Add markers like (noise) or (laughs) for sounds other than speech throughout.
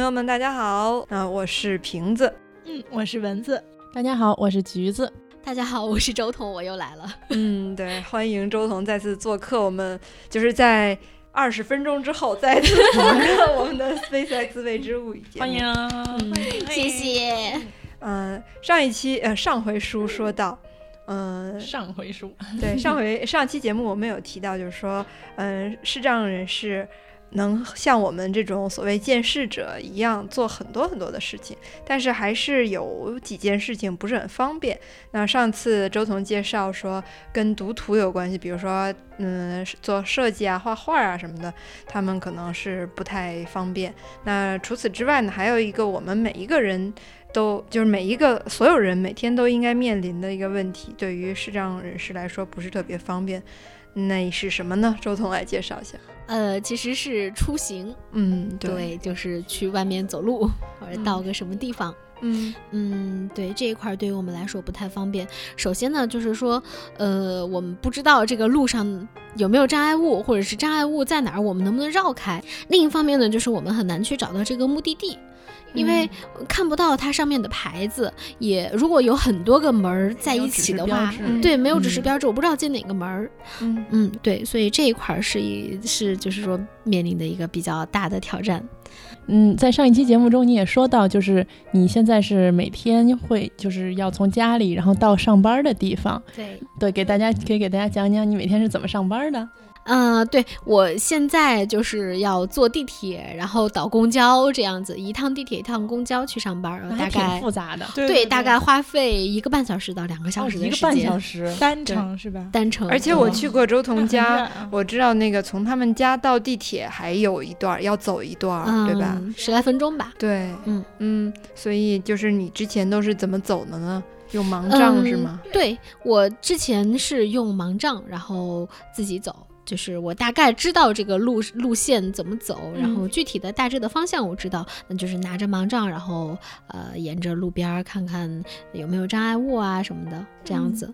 朋友们，大家好，啊，我是瓶子，嗯，我是蚊子，大家好，我是橘子，大家好，我是周彤，我又来了，(laughs) 嗯，对，欢迎周彤再次做客，我们就是在二十分钟之后再次做客我们的 SpaceX 未知物语节目，欢迎，谢谢，嗯，上一期呃上回书说到，嗯，上回书，对，上回上期节目我们有提到，就是说，嗯，视障人士。能像我们这种所谓见识者一样做很多很多的事情，但是还是有几件事情不是很方便。那上次周彤介绍说跟读图有关系，比如说嗯做设计啊、画画啊什么的，他们可能是不太方便。那除此之外呢，还有一个我们每一个人都就是每一个所有人每天都应该面临的一个问题，对于视障人士来说不是特别方便。那是什么呢？周彤来介绍一下。呃，其实是出行，嗯，对，就是去外面走路或者到个什么地方，嗯嗯，对这一块对于我们来说不太方便。首先呢，就是说，呃，我们不知道这个路上有没有障碍物，或者是障碍物在哪儿，我们能不能绕开。另一方面呢，就是我们很难去找到这个目的地。因为看不到它上面的牌子，也如果有很多个门儿在一起的话，对，没有指示标志，我不知道进哪个门儿。嗯嗯，对，所以这一块是一是就是说面临的一个比较大的挑战。嗯，在上一期节目中你也说到，就是你现在是每天会就是要从家里然后到上班的地方。对对，给大家可以给大家讲讲你每天是怎么上班的。嗯，对我现在就是要坐地铁，然后倒公交这样子，一趟地铁一趟公交去上班，大概复杂的，对，大概花费一个半小时到两个小时的时间，一个半小时单程是吧？单程。而且我去过周彤家，我知道那个从他们家到地铁还有一段要走一段，对吧？十来分钟吧。对，嗯嗯，所以就是你之前都是怎么走的呢？用盲杖是吗？对我之前是用盲杖，然后自己走。就是我大概知道这个路路线怎么走，然后具体的大致的方向我知道，那就是拿着盲杖，然后呃沿着路边看看有没有障碍物啊什么的，这样子，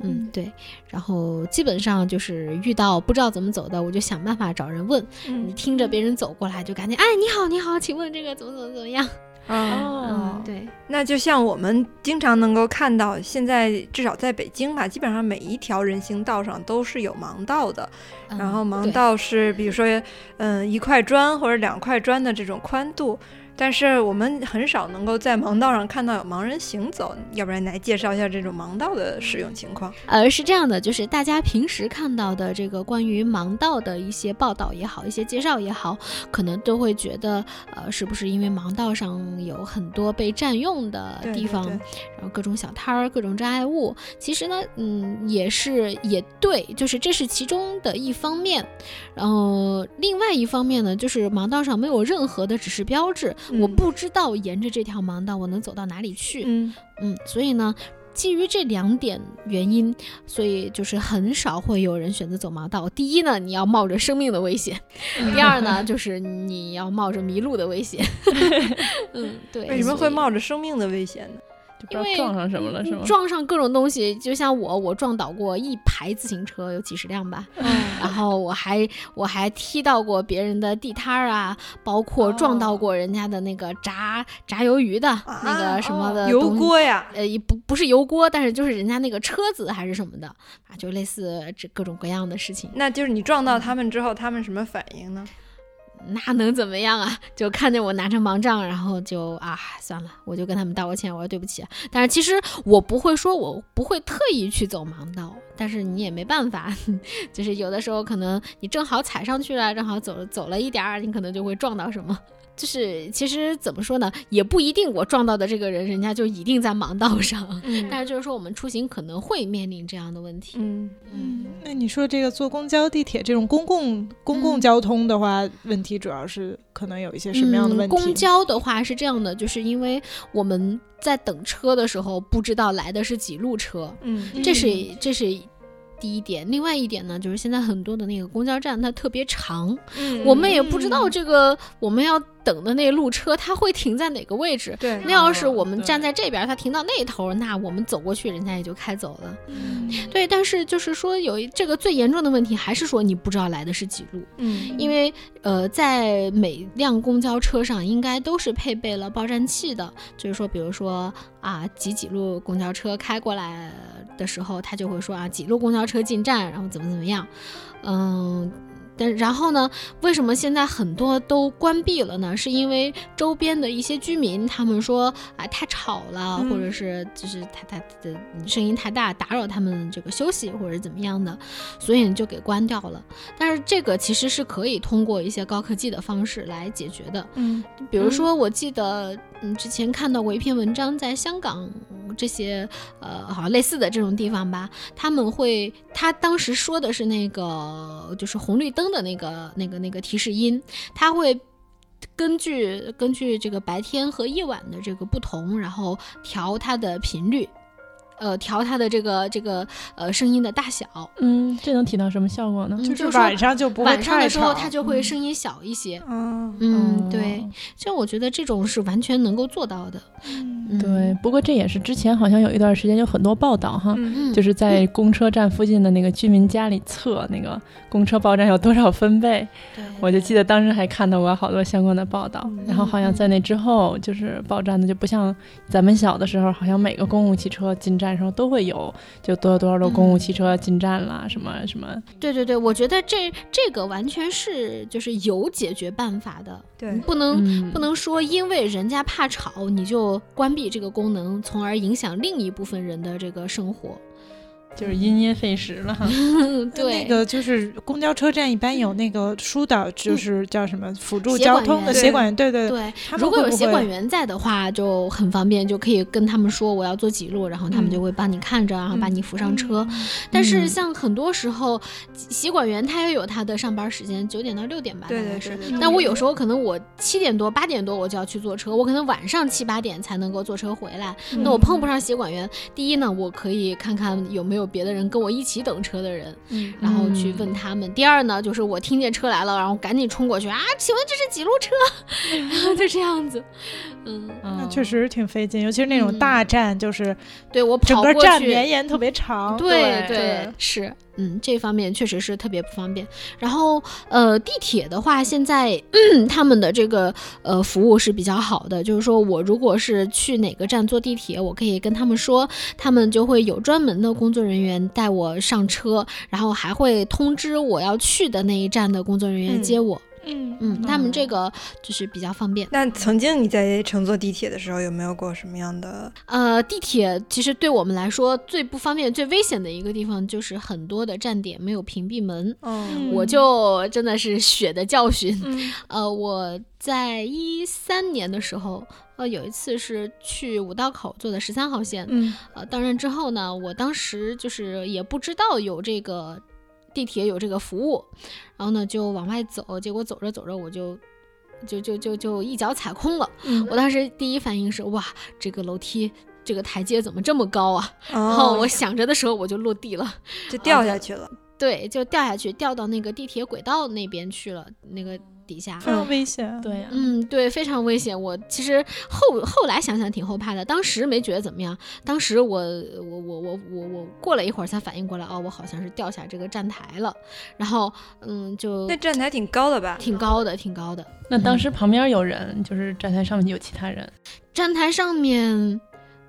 嗯对，然后基本上就是遇到不知道怎么走的，我就想办法找人问，你听着别人走过来就赶紧哎你好你好，请问这个怎么怎么怎么样？哦，对，那就像我们经常能够看到，现在至少在北京吧，基本上每一条人行道上都是有盲道的。然后盲道是，比如说，嗯，一块砖或者两块砖的这种宽度。但是我们很少能够在盲道上看到有盲人行走，要不然来介绍一下这种盲道的使用情况。呃，是这样的，就是大家平时看到的这个关于盲道的一些报道也好，一些介绍也好，可能都会觉得，呃，是不是因为盲道上有很多被占用的地方，然后各种小摊儿、各种障碍物？其实呢，嗯，也是也对，就是这是其中的一方面。然后另外一方面呢，就是盲道上没有任何的指示标志。我不知道沿着这条盲道我能走到哪里去，嗯嗯，所以呢，基于这两点原因，所以就是很少会有人选择走盲道。第一呢，你要冒着生命的危险；第二呢，就是你要冒着迷路的危险。(laughs) 嗯，对。为什么会冒着生命的危险呢？因为撞上什么了是吗？撞上各种东西，就像我，我撞倒过一排自行车，有几十辆吧。然后我还我还踢到过别人的地摊儿啊，包括撞到过人家的那个炸炸鱿鱼的那个什么的油锅呀，呃，不不是油锅，但是就是人家那个车子还是什么的啊，就类似这各种各样的事情。那就是你撞到他们之后，他们什么反应呢？那能怎么样啊？(laughs) 就看见我拿着盲杖，然后就啊，算了，我就跟他们道个歉，我说对不起。但是其实我不会说，我不会特意去走盲道，但是你也没办法，(laughs) 就是有的时候可能你正好踩上去了，正好走走了一点儿，你可能就会撞到什么。就是其实怎么说呢，也不一定我撞到的这个人，人家就一定在盲道上。嗯但是就是说，我们出行可能会面临这样的问题。嗯嗯，那你说这个坐公交、地铁这种公共公共嗯交通的话，问题主要是可能有一些什么样的问题？嗯？公交的话是这样的，就是因为我们在等车的时候不知道来的是几路车，嗯这是这是第一点。另外一点呢，就是现在很多的那个公交站它特别长，嗯我们也不知道这个我们要等的那路车它会停在哪个位置。对那要是我们站在这边，它停到那头，那我们走过去，人家也就开走了。嗯对，但是就是说有一这个最严重的问题，还是说你不知道来的是几路，嗯因为呃，在每辆公交车上应该都是配备了报站器的，就是说，比如说啊几几路公交车开过来的时候，他就会说啊几路公交车进站，然后怎么怎么样，嗯。但然后呢？为什么现在很多都关闭了呢？是因为周边的一些居民他们说啊太吵了，嗯或者是就是太太的声音太大，打扰他们这个休息或者怎么样的，所以就给关掉了。但是这个其实是可以通过一些高科技的方式来解决的。嗯比如说，我记得嗯之前看到过一篇文章，在香港这些呃好像类似的这种地方吧，他们会他当时说的是那个就是红绿灯的那个那个那个提示音，他会。根据根据这个白天和夜晚的这个不同，然后调它的频率，呃，调它的这个这个呃声音的大小。嗯，这能起到什么效果呢？就嗯就是晚上就不会晚上的时候，它就会嗯声音小一些。嗯嗯，对哦，就我觉得这种是完全能够做到的。嗯，对，不过这也是之前好像有一段时间有很多报道哈，就是在公车站附近的那个居民家里测那个公车报站有多少分贝，对我就记得当时还看到过好多相关的报道。然后好像在那之后，就是报站的就不像咱们小的时候，好像每个公共汽车进站的时候都会有，就多少多少的公共汽车进站啦，什么什么。对对对，我觉得这这个完全是就是有解决办法的，对你不能、嗯，不能说因为人家怕吵你就关闭这个功能，从而影响另一部分人的这个生活。就是因噎废食了哈。(laughs) 对，那个就是公交车站一般有那个疏导，就是叫什么辅助交通的协管员，对对对，如果有协管员在的话，就很方便，就可以跟他们说我要坐几路，然后他们嗯就会帮你看着，然后把嗯你扶上车。但是嗯像很多时候，协管员他也有他的上班时间，九点到六点吧，对大概是。但我有时候可能我七点多八点多我就要去坐车，我可能晚上七八点才能够坐车回来。那我碰不上协管员，第一呢，我可以看看有没有别的人跟我一起等车的人，嗯然后去问他们。第二呢，就是我听见车来了，然后赶紧冲过去啊，请问这是几路车？(laughs) 然后就这样子，嗯，那确实挺费劲，尤其是那种嗯大站，就是对我整个跑过去站绵延特别长。对对是，嗯，这方面确实是特别不方便。然后，呃，地铁的话，现在、(clears throat) 他们的这个呃服务是比较好的，就是说我如果是去哪个站坐地铁，我可以跟他们说，他们就会有专门的工作人员带我上车，然后还会通知我要去的那一站的工作人员嗯接我。嗯嗯，他们这个就是比较方便。那曾经你在乘坐地铁的时候，有没有过什么样的？呃，地铁其实对我们来说最不方便、最危险的一个地方，就是很多的站点没有屏蔽门。嗯我就真的是血的教训。嗯呃，我在一三年的时候，呃，有一次是去五道口坐的十三号线，嗯呃，到站之后呢，我当时就是也不知道有这个地铁有这个服务，然后呢就往外走，结果走着走着我就。就就就就一脚踩空了，嗯我当时第一反应是哇，这个楼梯这个台阶怎么这么高啊？然然后我想着的时候我就落地了，就掉下去了。对，就掉下去，掉到那个地铁轨道那边去了，那个底下。非常危险。对呀、嗯，对，非常危险。我其实后后来想想挺后怕的，当时没觉得怎么样。当时我我我我我我过了一会儿才反应过来，哦，我好像是掉下这个站台了。然后嗯，就那站台挺高的吧？挺高的，挺高的。那当时旁边有人，就是站台上面有其他人，站台上面，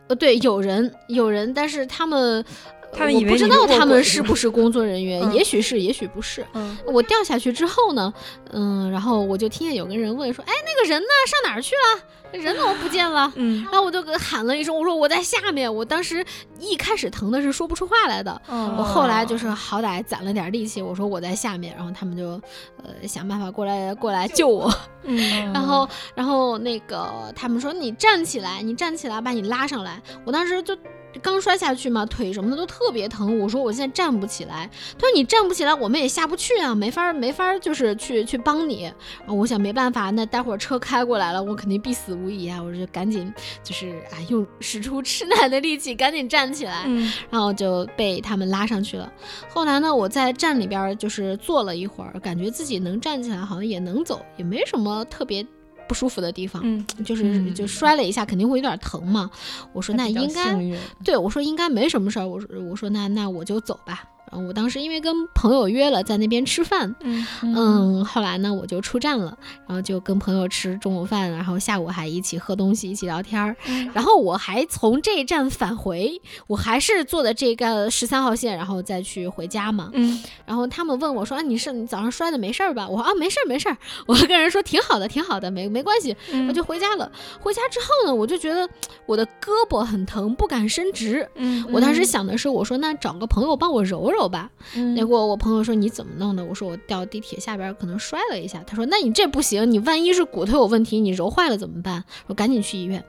呃，对，有人有人，但是他们他们以为我不知道他们是不是工作人员，嗯也许是，也许不是。嗯我掉下去之后呢，嗯，然后我就听见有个人问说：“哎，那个人呢？上哪儿去了？人怎么不见了？”嗯然后我就给喊了一声，我说我在下面。我当时一开始疼的是说不出话来的，我哦后来就是好歹攒了点力气，我说我在下面，然后他们就呃想办法过来过来救我。嗯 (laughs) 然后然后那个他们说你站起来，你站起来把你拉上来。我当时就。刚摔下去嘛，腿什么的都特别疼。我说我现在站不起来。他说你站不起来，我们也下不去啊，没法儿没法儿就是去去帮你。然后我想没办法，那待会儿车开过来了，我肯定必死无疑啊！我就赶紧就是啊，用使出吃奶的力气，赶紧站起来。嗯然后就被他们拉上去了。后来呢，我在站里边儿就是坐了一会儿，感觉自己能站起来，好像也能走，也没什么特别不舒服的地方。嗯就是嗯就摔了一下，肯定会有点疼嘛。我说那应该对我说应该没什么事儿。我说我说那那我就走吧。然后我当时因为跟朋友约了在那边吃饭，嗯嗯，后来呢我就出站了，然后就跟朋友吃中午饭，然后下午还一起喝东西，一起聊天儿。嗯然后我还从这一站返回，我还是坐的这个十三号线，然后再去回家嘛。嗯然后他们问我说：“啊，你是你早上摔的没事儿吧？”我说：“啊，没事儿，没事儿。”我跟人说挺好的，挺好的，没没关系。我嗯就回家了。回家之后呢，我就觉得我的胳膊很疼，不敢伸直。嗯我当时想的是，我说那找个朋友帮我揉揉吧。嗯结果我朋友说你怎么弄的？我说我掉地铁下边可能摔了一下。他说那你这不行，你万一是骨头有问题，你揉坏了怎么办？我赶紧去医院。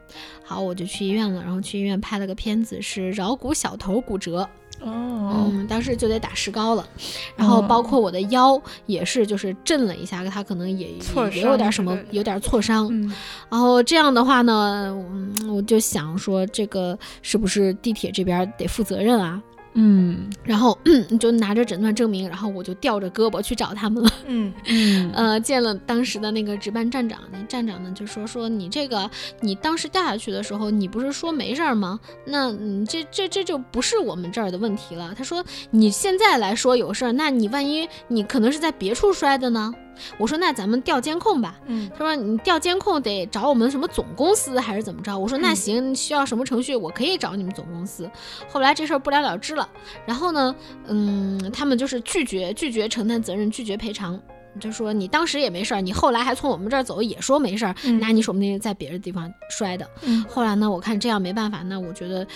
好，我就去医院了，然后去医院拍了个片子，是桡骨小头骨折。哦，嗯，当时就得打石膏了，然后包括我的腰也是，就是震了一下，它可能也也有点什么有点挫伤。嗯然后这样的话呢，嗯，我就想说，这个是不是地铁这边得负责任啊？嗯然后 (clears throat) 就拿着诊断证明，然后我就吊着胳膊去找他们了。嗯嗯 (laughs) 呃，见了当时的那个值班站长，那站长呢就说说你这个，你当时掉下去的时候，你不是说没事儿吗？那你这这这就不是我们这儿的问题了。他说你现在来说有事儿，那你万一你可能是在别处摔的呢？我说那咱们调监控吧。嗯他说你调监控得找我们什么总公司还是怎么着？我说那嗯行，需要什么程序我可以找你们总公司。后来这事儿不了了之了。然后呢，嗯，他们就是拒绝拒绝承担责任，拒绝赔偿。就说你当时也没事儿，你后来还从我们这儿走，也说没事儿，嗯那你说不定在别的地方摔的。嗯后来呢，我看这样没办法，那我觉得。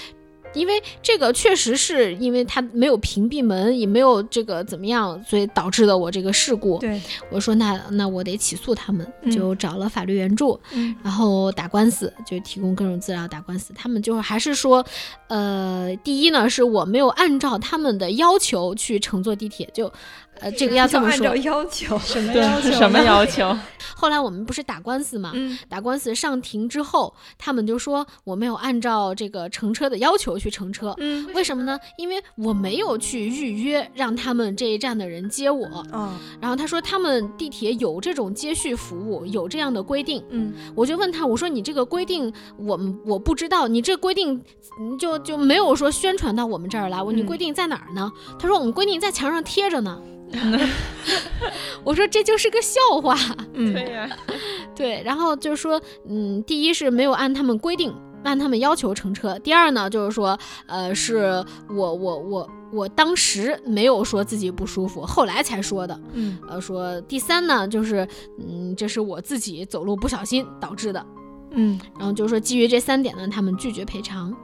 因为这个确实是因为他没有屏蔽门，也没有这个怎么样，所以导致的我这个事故。对我说那那我得起诉他们，嗯就找了法律援助，嗯然后打官司，就提供各种资料打官司。他们就还是说，呃，第一呢是我没有按照他们的要求去乘坐地铁，就呃这个要这么说按照。要求什么要求？什么要求？(laughs) 后来我们不是打官司嘛，嗯打官司上庭之后，他们就说我没有按照这个乘车的要求去乘车。嗯为什么呢？因为我没有去预约让他们这一站的人接我，哦然后他说他们地铁有这种接续服务，有这样的规定。嗯我就问他，我说你这个规定我们我不知道，你这规定嗯就就没有说宣传到我们这儿来，我你嗯规定在哪儿呢？他说我们规定在墙上贴着呢。(laughs) 我说这就是个笑话，嗯呀，(laughs) 对，然后就是说，嗯，第一是没有按他们规定。按他们要求乘车。第二呢，就是说，呃，是我我我我当时没有说自己不舒服，后来才说的。嗯呃，说第三呢，就是，嗯，这是我自己走路不小心导致的。嗯然后就是说基于这三点呢，他们拒绝赔偿。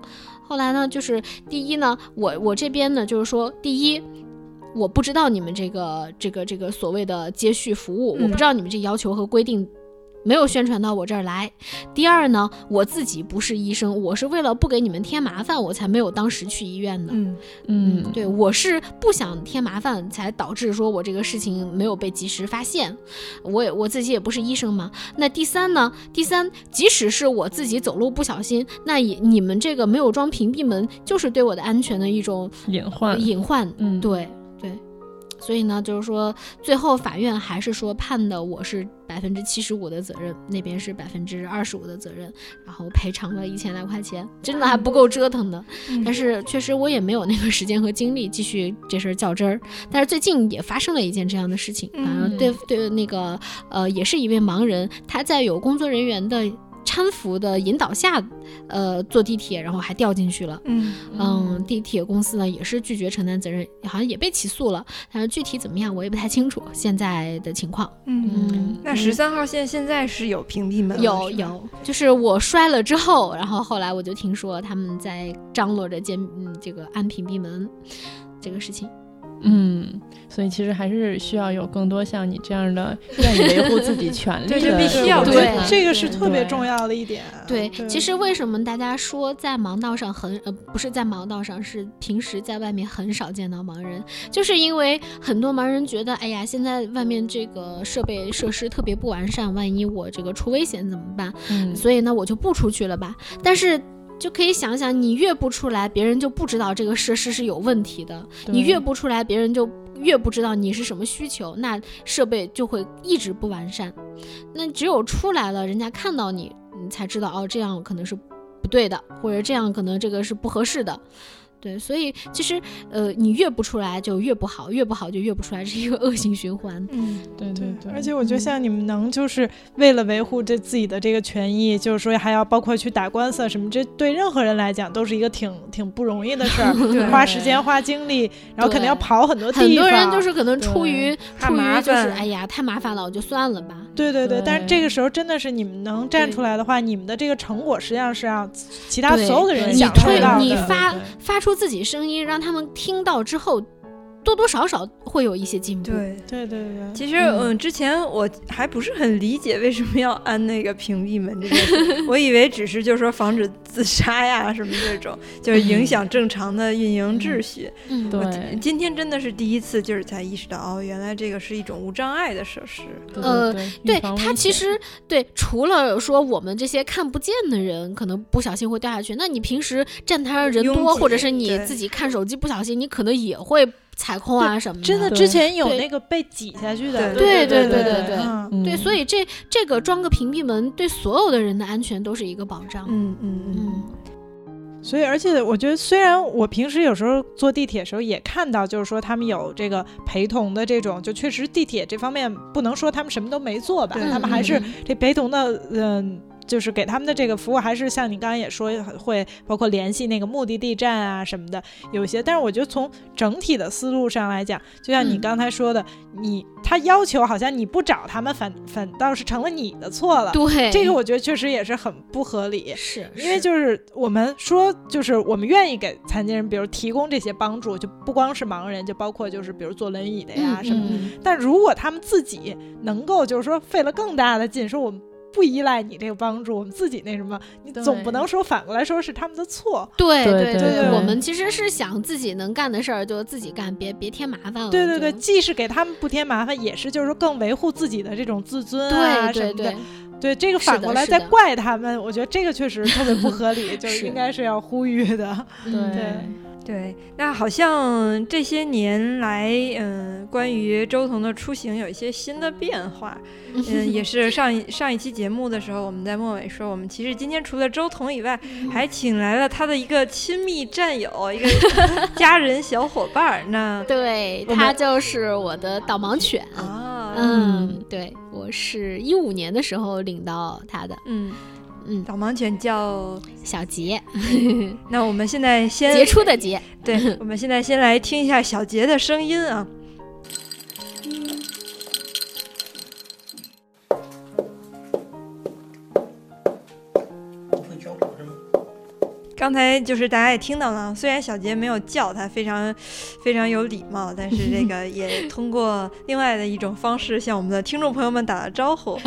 后来呢，就是第一呢，我我这边呢，就是说第一。我不知道你们这个这个这个所谓的接续服务，我嗯不知道你们这要求和规定没有宣传到我这儿来。第二呢，我自己不是医生，我是为了不给你们添麻烦，我才没有当时去医院的。嗯嗯，对，我是不想添麻烦，才导致说我这个事情没有被及时发现。我也我自己也不是医生嘛。那第三呢？第三，即使是我自己走路不小心，那也你们这个没有装屏蔽门，就是对我的安全的一种隐患，隐患。嗯，对对，所以呢，就是说，最后法院还是说判的我是百分之七十五的责任，那边是百分之二十五的责任，然后赔偿了一千来块钱，真的还不够折腾的。嗯但是确实我也没有那个时间和精力继续这事儿较真儿。但是最近也发生了一件这样的事情，反正对对那个呃，也是一位盲人，他在有工作人员的。搀扶的引导下，呃，坐地铁，然后还掉进去了。嗯嗯，地铁公司呢也是拒绝承担责任，好像也被起诉了，但是具体怎么样我也不太清楚现在的情况。嗯，嗯，那十三号线现在是有屏蔽门了，有，有，就是我摔了之后，然后后来我就听说他们在张罗着建嗯这个安屏蔽门这个事情。嗯，所以其实还是需要有更多像你这样的愿意维护自己权利的对这必须人对这个是特别重要的一点。对，其实为什么大家说在盲道上很呃不是在盲道上，是平时在外面很少见到盲人，就是因为很多盲人觉得，哎呀，现在外面这个设备设施特别不完善，万一我这个出危险怎么办？嗯，所以呢，我就不出去了吧。但是。就可以想想，你越不出来，别人就不知道这个设施是有问题的；你越不出来，别人就越不知道你是什么需求，那设备就会一直不完善。那只有出来了，人家看到你，你才知道哦，这样可能是不对的，或者这样可能这个是不合适的。对，所以其实呃，你越不出来就越不好，越不好就越不出来，是一个恶性循环。嗯对对对，而且我觉得像你们能就是为了维护这自己的这个权益，就是说还要包括去打官司啊什么，这对任何人来讲都是一个挺挺不容易的事儿，(laughs) 花时间花精力，然后肯定要跑很多地方。很多人就是可能出于出于就是哎呀太麻烦了，我就算了吧。对对对，对但是这个时候真的是你们能站出来的话，你们的这个成果实际上是让其他所有的人享受到的。你发发出出自己声音，让他们听到之后，多多少少会有一些进步。对。对对对，其实，嗯，之前我还不是很理解为什么要安那个屏蔽门这件事，(laughs) 我以为只是就是说防止自杀呀什么这种，就是影响正常的运营秩序。嗯，对今天真的是第一次，就是才意识到，哦，原来这个是一种无障碍的设施。对呃对它其实对，除了说我们这些看不见的人可能不小心会掉下去，那你平时站台上人多，或者是你自己看手机不小心，你可能也会踩空啊什么的。真的之前有那个被挤下去的，对对对对对对嗯嗯对，所以这这个装个屏蔽门，对所有的人的安全都是一个保障。嗯嗯嗯，嗯所以，而且我觉得，虽然我平时有时候坐地铁的时候也看到，就是说他们有这个陪同的这种，就确实地铁这方面不能说他们什么都没做吧，他们还是这陪同的，嗯、就是给他们的这个服务，还是像你刚刚也说，会包括联系那个目的地站啊什么的，有一些。但是我觉得从整体的思路上来讲，就像你嗯刚才说的，你他要求好像你不找他们，反反倒是成了你的错了。对，这个我觉得确实也是很不合理。是因为就是我们说，就是我们愿意给残疾人，比如提供这些帮助，就不光是盲人，就包括就是比如坐轮椅的呀嗯什么但如果他们自己能够就是说费了更大的劲，说我们不依赖你这个帮助，我们自己那什么，你总不能说反过来说是他们的错。对对对对对我们其实是想自己能干的事儿就自己干，别别添麻烦了。对对对，既是给他们不添麻烦，也是就是说更维护自己的这种自尊啊什么的。对对对，对这个反过来再怪他们，我觉得这个确实特别不合理，(laughs) 就应该是要呼吁的。嗯对对，那好像这些年来，嗯，关于周彤的出行有一些新的变化。(laughs) 嗯，也是上一上一期节目的时候，我们在末尾说，我们其实今天除了周彤以外，还请来了他的一个亲密战友，一个 (laughs) 家人小伙伴儿。那对，他就是我的导盲犬。啊，嗯，对，我是一五年的时候领到他的，嗯，嗯，导盲犬叫。小杰，(laughs) 那我们现在先杰出的杰。对，(laughs) 我们现在先来听一下小杰的声音啊。刚才就是大家也听到了，虽然小杰没有叫他，非常非常有礼貌，但是这个 (laughs) 也通过另外的一种方式向我们的听众朋友们打了招呼。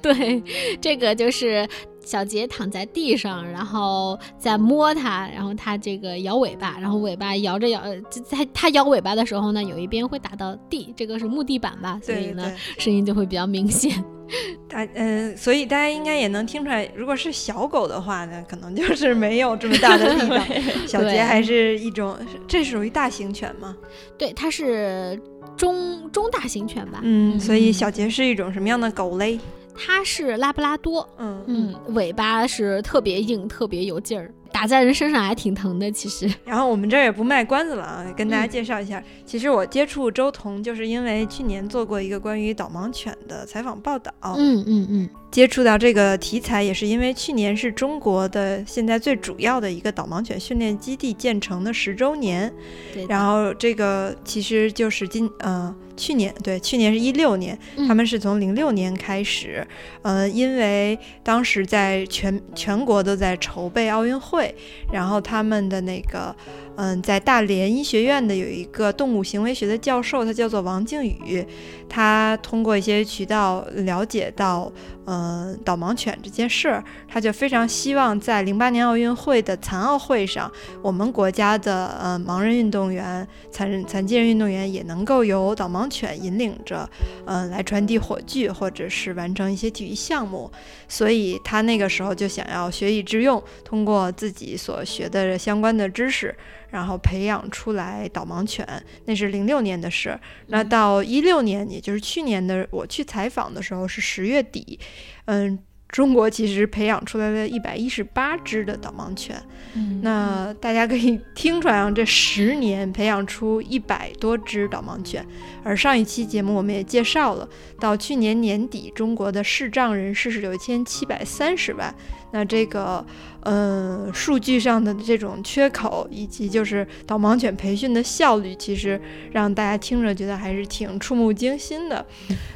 对，这个就是小杰躺在地上，然后在摸它，然后它这个摇尾巴，然后尾巴摇着摇，呃在它摇尾巴的时候呢，有一边会打到地，这个是木地板吧，所以呢，声音就会比较明显。(laughs) 大嗯、所以大家应该也能听出来，如果是小狗的话呢，可能就是没有这么大的力量。(laughs) 小杰还是一种，这属于大型犬吗？对，它是中中大型犬吧，嗯，所以嗯小杰是一种什么样的狗嘞？它是拉布拉多。嗯嗯，尾巴是特别硬、特别有劲儿。打在人身上还挺疼的，其实。(laughs) 然后我们这儿也不卖关子了啊，跟大家嗯。介绍一下，其实我接触周彤就是因为去年做过一个关于导盲犬的采访报道，嗯。嗯嗯，接触到这个题材也是因为去年是中国的现在最主要的一个导盲犬训练基地建成的十周年，对。然后这个其实就是今呃去年对去年是一六年，嗯他们是从零六年开始，呃，因为当时在全全国都在筹备奥运会，然后他们的那个嗯、在大连医学院的有一个动物行为学的教授，他叫做王靖宇，他通过一些渠道了解到，呃，导盲犬这件事儿，他就非常希望在零八年奥运会的残奥会上，我们国家的呃盲人运动员、残人残疾人运动员也能够由导盲犬引领着，嗯、来传递火炬或者是完成一些体育项目。所以他那个时候就想要学以致用，通过自己所学的相关的知识，然后培养出来导盲犬。那是零六年的事。那到一六年，也就是去年的我去采访的时候是十月底，嗯。中国其实培养出来了一百一十八只的导盲犬，嗯那大家可以听出来啊，这十年培养出一百多只导盲犬，而上一期节目我们也介绍了，到去年年底，中国的视障人士是有一千七百三十万。那这个呃数据上的这种缺口，以及就是导盲犬培训的效率，其实让大家听着觉得还是挺触目惊心的。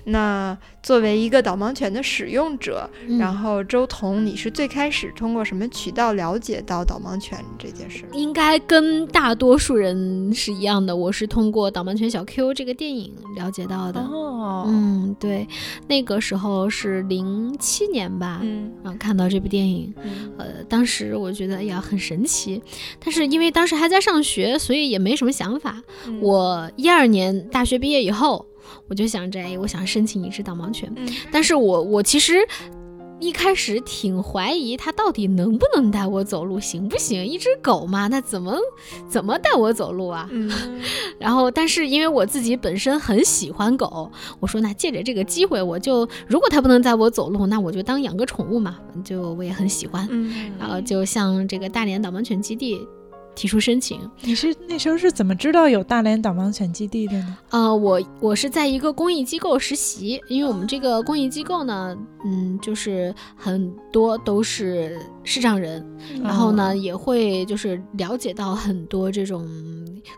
那作为一个导盲犬的使用者，嗯然后周彤，你是最开始通过什么渠道了解到导盲犬这件事？应该跟大多数人是一样的，我是通过《导盲犬小 Q》这个电影了解到的。哦，嗯，对，那个时候是零七年吧，嗯然后看到这部电影，嗯呃，当时我觉得哎呀很神奇，但是因为当时还在上学，所以也没什么想法。嗯我一二年大学毕业以后，我就想着，哎，我想申请一只导盲犬，嗯但是我我其实。一开始挺怀疑它到底能不能带我走路，行不行？一只狗嘛，那怎么怎么带我走路啊？嗯 (laughs) 然后，但是因为我自己本身很喜欢狗，我说那借着这个机会，我就如果它不能带我走路，那我就当养个宠物嘛，就我也很喜欢。嗯然后就向这个大连导盲犬基地提出申请。你是那时候是怎么知道有大连导盲犬基地的呢？呃，我我是在一个公益机构实习，因为我们这个公益机构呢，嗯，就是很多都是视障人，然后呢也会就是了解到很多这种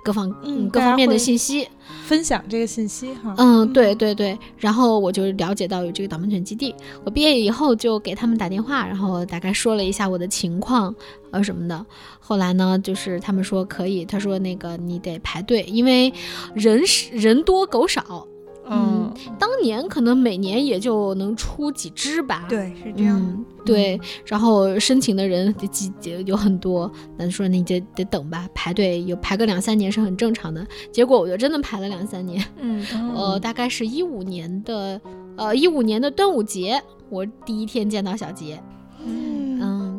各方嗯各方面的信息。分享这个信息哈。嗯，对对对，然后我就了解到有这个导盲犬基地。我毕业以后就给他们打电话，然后大概说了一下我的情况，呃什么的。后来呢，就是他们说可以，他说那个你得排队，因为人是人多狗少。嗯，当年可能每年也就能出几只吧。。对，是这样的。嗯，对，然后申请的人得几有很多，那说你就得等吧，排队有排个两三年是很正常的。结果我就真的排了两三年。嗯呃，大概是一五年的，呃，一五年的端午节，我第一天见到小杰。嗯嗯，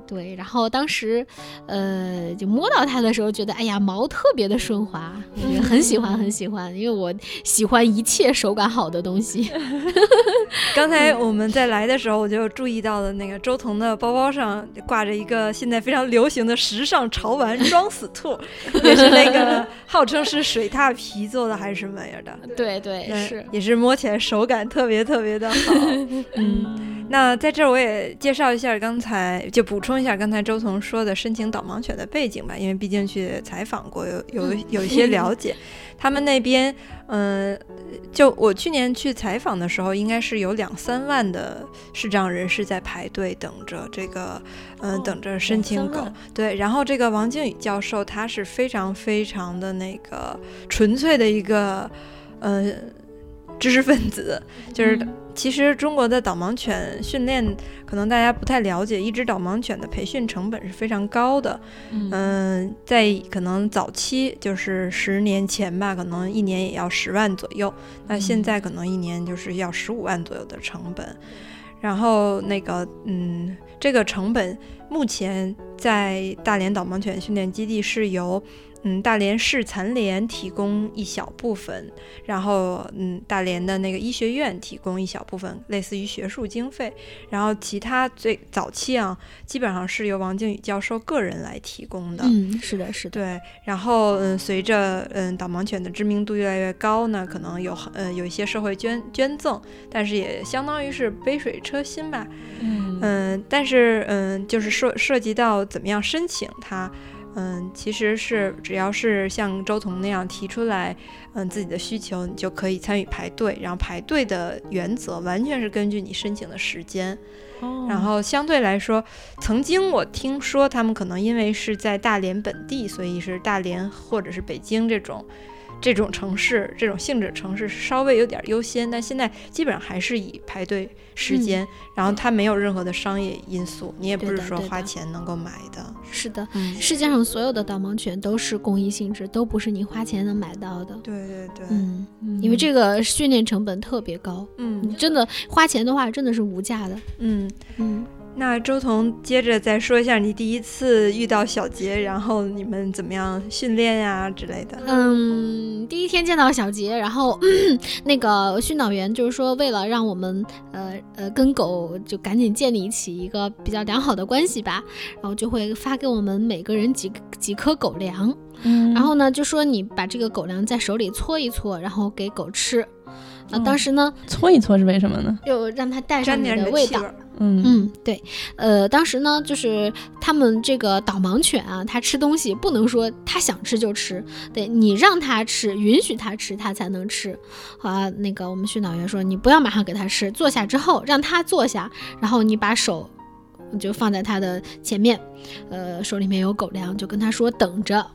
对，然后当时，呃，就摸到它的时候，觉得哎呀，毛特别的顺滑，我觉得很喜欢，很喜欢，因为我喜欢一切手感好的东西。(laughs) 刚才我们在来的时候，我就注意到了那个周彤的包包上挂着一个现在非常流行的时尚潮玩“装死兔”，(laughs) 也是那个号称是水獭皮做的还是什么玩意儿的，对对对是，也是摸起来手感特别特别的好。(laughs) 嗯，那在这儿我也介绍一下刚才，就补充一下刚才周彤说的申请导盲犬的背景吧，因为毕竟去采访过，有有有一些了解。(laughs) 他们那边，嗯、就我去年去采访的时候，应该是有两三万的视障人士在排队等着这个，嗯、哦等着申请狗。对，然后这个王靖宇教授他是非常非常的那个纯粹的一个，呃，知识分子，就是嗯其实中国的导盲犬训练，可能大家不太了解，一只导盲犬的培训成本是非常高的。嗯嗯，在可能早期就是十年前吧，可能一年也要十万左右。那现在可能一年就是要十五万左右的成本。然后那个，嗯，这个成本目前在大连导盲犬训练基地是由嗯，大连市残联提供一小部分，然后嗯，大连的那个医学院提供一小部分，类似于学术经费，然后其他最早期啊，基本上是由王靖宇教授个人来提供的。嗯，是的，是的，对，然后嗯，随着嗯导盲犬的知名度越来越高呢，可能有很呃有一些社会捐捐赠，但是也相当于是杯水车薪吧。嗯嗯，但是嗯，就是涉涉及到怎么样申请它，嗯，其实是只要是像周彤那样提出来，嗯，自己的需求，你就可以参与排队。然后排队的原则完全是根据你申请的时间。哦然后相对来说，曾经我听说他们可能因为是在大连本地，所以是大连或者是北京这种。这种城市，这种性质城市稍微有点优先，但现在基本上还是以排队时间，然后它没有任何的商业因素，你也不是说花钱能够买的。是的。嗯，世界上所有的导盲犬都是公益性质，都不是你花钱能买到的。对对对，嗯，因为这个训练成本特别高，嗯真的花钱的话，真的是无价的。嗯，嗯，那周彤接着再说一下你第一次遇到小杰，然后你们怎么样训练呀、之类的。嗯，第一天见到小杰，然后 (clears throat) 那个训导员就是说，为了让我们呃呃跟狗就赶紧建立起一个比较良好的关系吧，然后就会发给我们每个人几几颗狗粮，嗯，然后呢就说你把这个狗粮在手里搓一搓，然后给狗吃。啊，哦当时呢，搓一搓是为什么呢？就让它带上你沾点你的味道。嗯嗯，对，呃，当时呢，就是他们这个导盲犬啊，它吃东西不能说它想吃就吃，得你让它吃，允许它吃，它才能吃。啊，那个我们训导员说，你不要马上给它吃，坐下之后让它坐下，然后你把手就放在它的前面，呃，手里面有狗粮，就跟它说等着。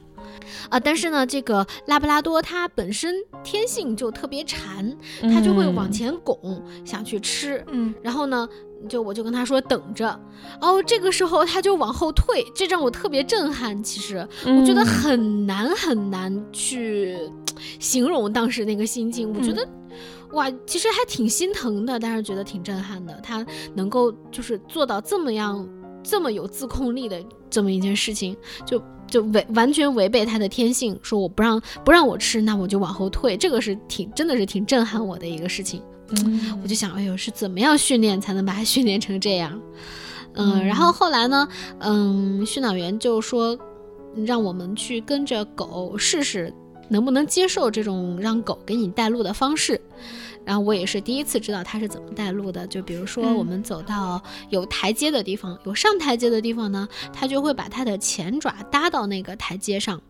啊，但是呢，这个拉布拉多它本身天性就特别馋，它就会往嗯前拱，想去吃。嗯然后呢，就我就跟他说等着，哦，这个时候他就往后退，这让我特别震撼。其实我觉得嗯很难很难去形容当时那个心境，我觉嗯得。哇，其实还挺心疼的，但是觉得挺震撼的。他能够就是做到这么样这么有自控力的这么一件事情，就就违完全违背他的天性，说我不让不让我吃，那我就往后退，这个是挺真的是挺震撼我的一个事情。嗯我就想，哎呦，是怎么样训练才能把它训练成这样？嗯，嗯然后后来呢，嗯，训导员就说让我们去跟着狗试试能不能接受这种让狗给你带路的方式。然后我也是第一次知道它是怎么带路的，就比如说嗯我们走到有台阶的地方，有上台阶的地方呢，它就会把它的前爪搭到那个台阶上，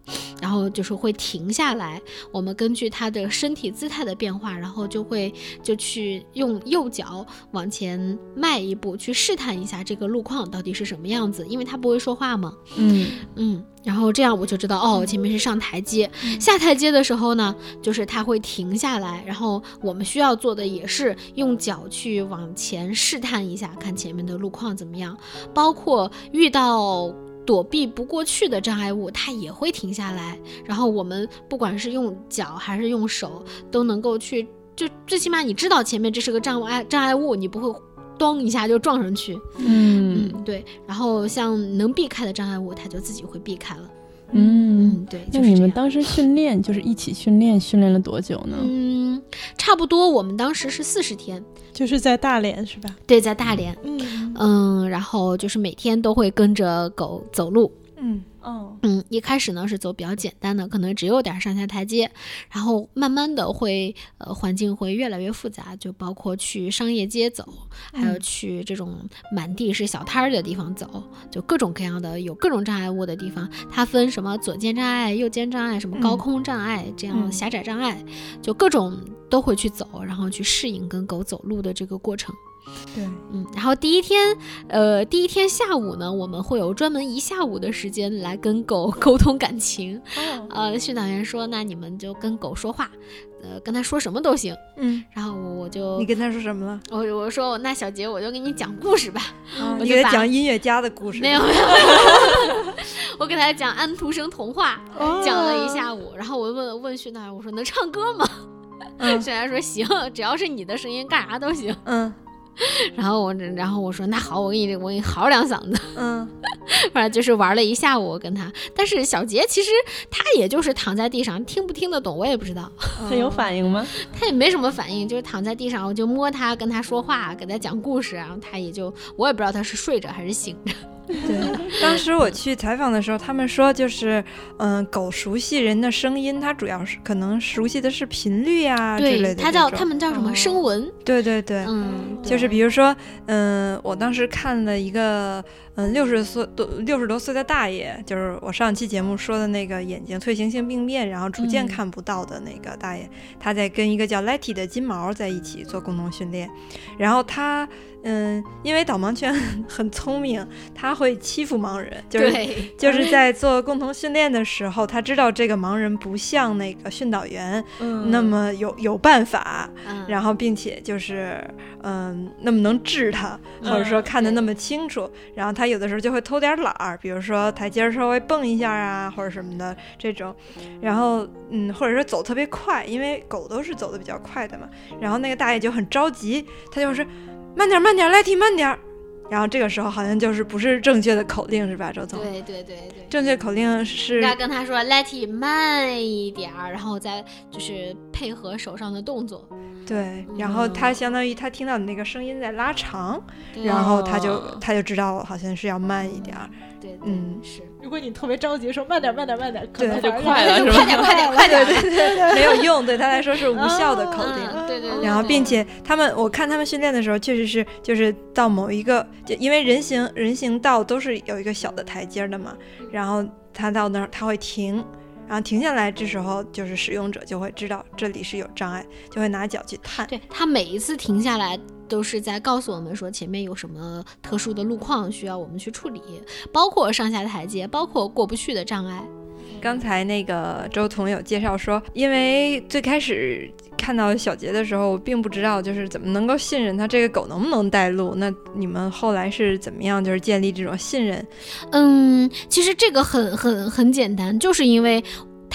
然后就是会停下来。我们根据它的身体姿态的变化，然后就会就去用右脚往前迈一步，去试探一下这个路况到底是什么样子，因为它不会说话嘛。嗯嗯，然后这样我就知道哦，前面是上台阶，下台阶的时候呢，就是它会停下来，然后我们需要做的也是用脚去往前试探一下，看前面的路况怎么样，包括遇到。躲避不过去的障碍物，它也会停下来。然后我们不管是用脚还是用手，都能够去，就最起码你知道前面这是个障碍障碍物，你不会咚一下就撞上去。嗯嗯，对。然后像能避开的障碍物，它就自己会避开了。嗯，嗯，对。那就是你们当时 (laughs) 训练就是一起训练，训练了多久呢？嗯，差不多，我们当时是四十天，就是在大连是吧？对，在大连，嗯，嗯，然后就是每天都会跟着狗走路，嗯。哦，嗯，一开始呢是走比较简单的，可能只有点上下台阶，然后慢慢的会呃环境会越来越复杂，就包括去商业街走，还有去这种满地是小摊儿的地方走，就各种各样的有各种障碍物的地方，它分什么左肩障碍、右肩障碍、什么高嗯。空障碍、这样嗯。狭窄障碍，就各种都会去走，然后去适应跟狗走路的这个过程。对，嗯，然后第一天，呃，第一天下午呢，我们会有专门一下午的时间来跟狗 (laughs) 沟通感情。哦，呃，训导员说，那你们就跟狗说话，呃，跟它说什么都行。嗯，然后我就你跟他说什么了？我我说那小杰，我就给你讲故事吧。啊你给他我就讲音乐家的故事。没有没 (laughs) 有，我给他讲安徒生童话，哦讲了一下午。然后我问问训导员，我说能唱歌吗？嗯 (laughs) 训导员说行，只要是你的声音，干啥都行。嗯 (laughs) 然后我然后我说那好，我给你我给你嚎两嗓子，嗯，(laughs) 反正就是玩了一下午，我跟他。但是小杰其实他也就是躺在地上，听不听得懂我也不知道，(laughs) 他有反应吗？他也没什么反应，就是躺在地上，我就摸他，跟他说话，给他讲故事，然后他也就我也不知道他是睡着还是醒着。对，当时我去采访的时候，他们说就是，嗯、狗熟悉人的声音，它主要是可能熟悉的是频率呀、之类，的。它叫他，们叫什么哦声纹？对对对，嗯，就是比如说，嗯、我当时看了一个，嗯，六十岁多六十多岁的大爷，就是我上期节目说的那个眼睛退行性病变，然后逐渐嗯。看不到的那个大爷，他在跟一个叫 Letty 的金毛在一起做共同训练，然后他，嗯，因为导盲犬 (laughs) 很聪明，他会欺负盲人，就是，就是在做共同训练的时候，他知道这个盲人不像那个训导员嗯。那么有有办法，嗯。然后并且就是嗯那么能治他，或者说看得那。么清楚，然后他有的时候就会偷点懒儿，比如说台阶儿稍微蹦一下啊，或者什么的这种，然后嗯或者说走特别快，因为狗都是走的比较快的嘛，然后那个大爷就很着急，他就是慢点儿慢点儿，来提慢点儿，然后这个时候好像就是不是正确的口令是吧，周总？对对对对。正确口令是应该跟他说 “let it 慢一点儿”，然后再就是配合手上的动作，对，然后他相当于他听到你那个声音在拉长，对然后他就哦他就知道好像是要慢一点儿。对对嗯是，如果你特别着急说慢点慢点慢点，可对能就快了是吧快点快点快点，对对对，没有用，对他来说是无效的口令。对对，然后，并且他们，我看他们训练的时候，确实是就是到某一个，就因为人行人行道都是有一个小的台阶的嘛，然后他到那儿他会停，然后停下来，这时候就是使用者就会知道这里是有障碍，就会拿脚去探。对他每一次停下来。都是在告诉我们说前面有什么特殊的路况需要我们去处理，包括上下台阶，包括过不去的障碍。刚才那个周彤有介绍说，因为最开始看到小杰的时候，并不知道就是怎么能够信任他这个狗能不能带路。那你们后来是怎么样就是建立这种信任？嗯，其实这个很很很简单，就是因为。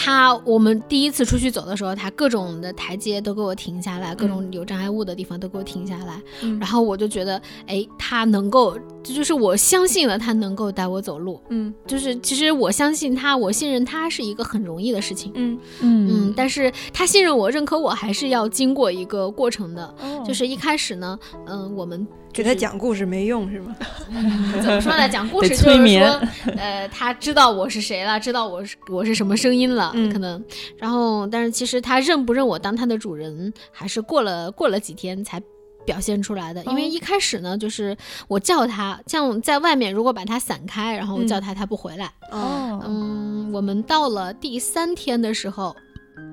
他我们第一次出去走的时候，他各种的台阶都给我停下来，各种有障碍物的地方都给我停下来，嗯。然后我就觉得，哎，他能够，这就是我相信了他能够带我走路，嗯。就是其实我相信他，我信任他是一个很容易的事情，嗯。嗯，但是他信任我、认可我，还是要经过一个过程的，哦。就是一开始呢，嗯、我们给他讲故事没用是吗？(laughs) 怎么说呢？讲故事就是催眠说，呃，他知道我是谁了，知道我是我是什么声音了，嗯可能。然后，但是其实他认不认我当他的主人，还是过了过了几天才。表现出来的，因为哦一开始呢，就是我叫他，像在外面如果把他散开，然后我嗯叫他，他不回来。哦，嗯，我们到了第三天的时候，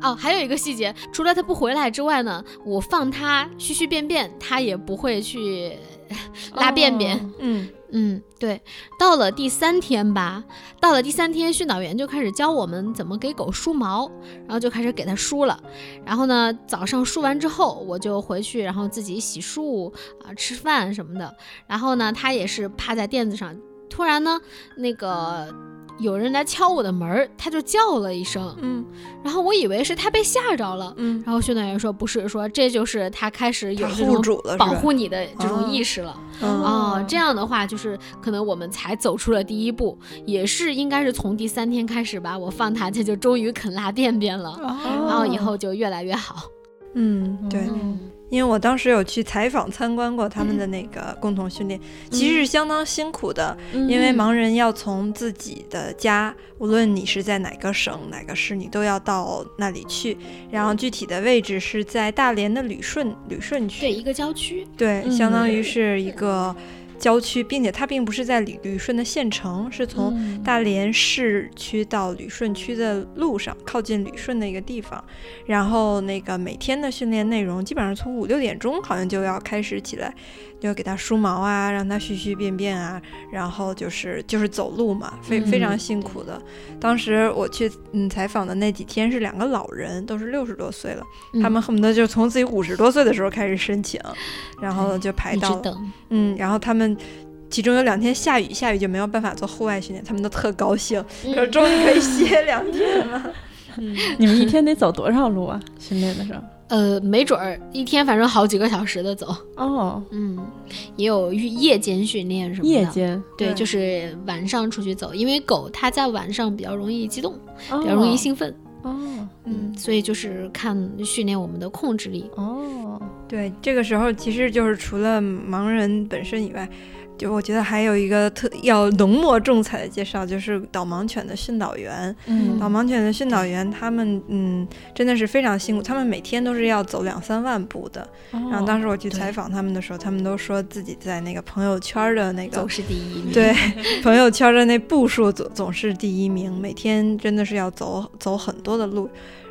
哦，还有一个细节，除了他不回来之外呢，我放他嘘嘘便便，他也不会去 (laughs) 拉便便。哦嗯嗯，对，到了第三天吧，到了第三天，训导员就开始教我们怎么给狗梳毛，然后就开始给它梳了。然后呢，早上梳完之后，我就回去，然后自己洗漱啊、吃饭什么的。然后呢，它也是趴在垫子上，突然呢，那个有人来敲我的门儿，它就叫了一声，嗯然后我以为是他被吓着了。嗯，然后训导员说不是，说这就是他开始有护这种主？保护你的这种哦意识了。嗯哦，这样的话就是可能我们才走出了第一步，也是应该是从第三天开始吧，我放他，他就终于肯拉便便了，哦然后以后就越来越好。嗯对，嗯，因为我当时有去采访参观过他们的那个共同训练，其实是相当辛苦的，因为嗯盲人要从自己的家，无论你是在哪个省哪个市，你都要到那里去。然后具体的位置是在大连的旅顺旅顺区，对一个郊区，对，嗯。相当于是一个郊区，并且它并不是在旅旅顺的县城，是从嗯大连市区到旅顺区的路上，靠近旅顺的一个地方。然后那个每天的训练内容，基本上从五六点钟好像就要开始起来，就给它梳毛啊，让它嘘嘘便便啊，然后就是就是走路嘛，非非常嗯辛苦的。当时我去嗯采访的那几天是两个老人，都是六十多岁了，他们恨不得就从自己五十多岁的时候开始申请，然后就排到了。嗯，然后他们其中有两天下雨，下雨就没有办法做户外训练，他们都特高兴，说嗯终于可以歇两天了。(laughs) 嗯，你们一天得走多少路啊？训练的时候？呃，没准儿一天反正好几个小时的走，哦，嗯，也有夜间训练什么的。夜间对，对就是晚上出去走，因为狗它在晚上比较容易激动，比比较容易兴奋，哦。嗯，所以就是看训练我们的控制力。哦，对，这个时候其实就是除了盲人本身以外，就我觉得还有一个特要浓墨重彩的介绍，就是导盲犬的训导员。嗯导盲犬的训导员，他们嗯真的是非常辛苦，他们每天都是要走两三万步的。然后当时时我去采访他们的时候，他们都说自己在那个朋友圈的那个总是第一名，(laughs) 对朋友圈的那步数总总是第一名，每天真的是要走走很多的路，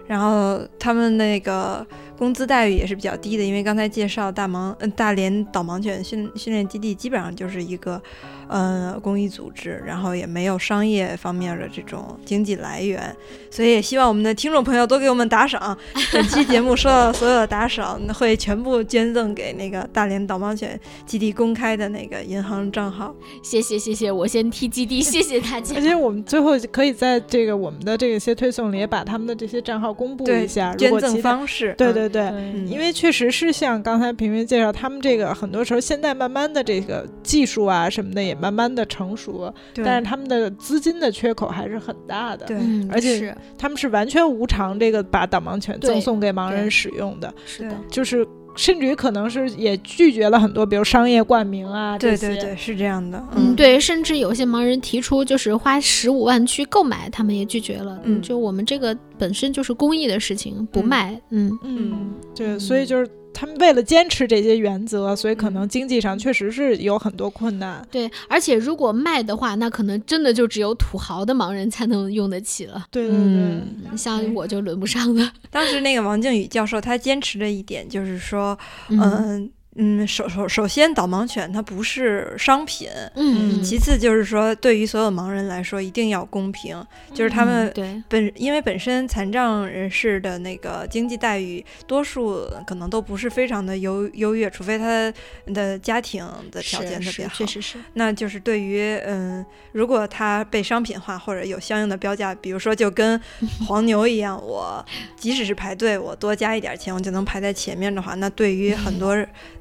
然后他们那个工资待遇也是比较低的，因为刚才介绍大盲嗯大连导盲犬训训练基地基本上就是一个呃公益组织，然后也没有商业方面的这种经济来源，所以也希望我们的听众朋友多给我们打赏，本期节目收到的所有的打赏会全部捐赠给那个大连导盲犬基地公开的那个银行账号。谢谢谢谢，我先替基地，谢谢大家而。且我们最后可以在这个我们的这个些推送里也把他们的这些账号公布一下，如捐赠方式，对对对对。嗯因为确实是像刚才平平介绍，他们这个很多时候现在慢慢的这个技术啊什么的也慢慢的成熟，但是他们的资金的缺口还是很大的。对嗯，而且他们是完全无偿这个把导盲犬赠送给盲人使用的，是的，就是甚至于可能是也拒绝了很多，比如商业冠名啊这些。对对对，是这样的，嗯，对，甚至有些盲人提出就是花十五万去购买，他们也拒绝了。嗯就我们这个本身就是公益的事情，不嗯卖。嗯嗯，对，所以就是他们为了坚持这些原则，所以可能经济上确实是有很多困难。对，而且如果卖的话，那可能真的就只有土豪的盲人才能用得起了。对对对，嗯像我就轮不上了。当时那个王靖宇教授他坚持的一点就是说，嗯嗯嗯，首首首先导盲犬它不是商品。嗯，其次就是说，对于所有盲人来说，一定要公平。就是他们对本因为本身残障人士的那个经济待遇，多数可能都不是非常的优优越，除非他的家庭的条件特是别好。确实是。那就是对于嗯，如果他被商品化或者有相应的标价，比如说就跟 (laughs) 黄牛一样，我即使是排队，我多加一点钱，我就能排在前面的话，那对于很 (laughs) 多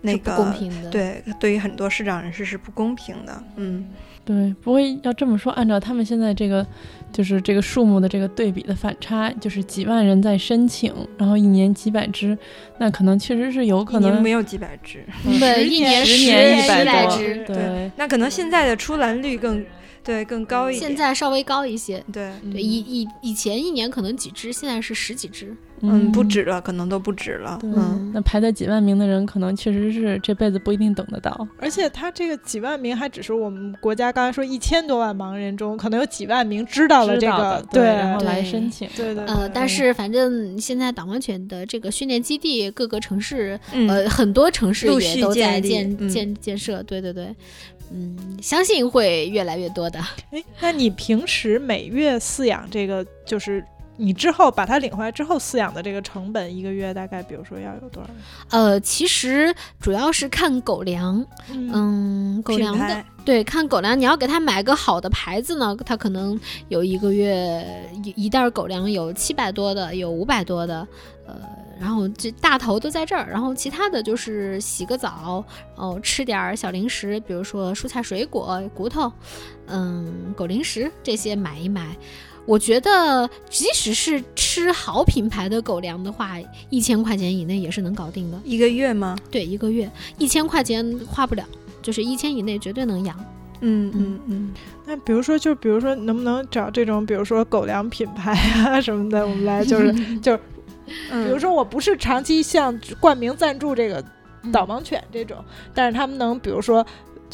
那是不个公平的。，对，对于很多市长人士是不公平的。嗯，对，不过要这么说，按照他们现在这个就是这个数目的这个对比的反差，就是几万人在申请，然后一年几百只，那可能确实是有可能一年没有几百只，对，一年十年年一百多，只，对，那可能现在的出栏率更对更高一些。现在稍微高一些。对，对，以以以前一年可能几只，现在是十几只。嗯，不止了，可能都不止了。嗯，那排在几万名的人，可能确实是这辈子不一定等得到。而且他这个几万名还只是我们国家刚才说一千多万盲人中，可能有几万名知道了这个对，然后来申请。对对呃，但是反正现在导盲犬的这个训练基地，各个城市，嗯呃，很多城市也都在建建建设。对对对，嗯，相信会越来越多的。哎，那你平时每月饲养这个，就是你之后把它领回来之后饲养的这个成本，一个月大概比如说要有多少？呃，其实主要是看狗粮，嗯嗯，狗粮的对，看狗粮，你要给它买个好的牌子呢，它可能有一个月一一袋狗粮有七百多的，有五百多的，呃，然后这大头都在这儿，然后其他的就是洗个澡，然后吃点儿小零食，比如说蔬菜水果、骨头，嗯，狗零食这些买一买。我觉得，即使是吃好品牌的狗粮的话，一千块钱以内也是能搞定的。一个月吗？对，一个月一千块钱花不了，就是一千以内绝对能养。嗯嗯嗯，那比如说，就比如说，能不能找这种，比如说狗粮品牌啊什么的，我们来就是，(laughs) 就是比如说我不是长期像冠名赞助这个嗯导盲犬这种，但是他们能比如说。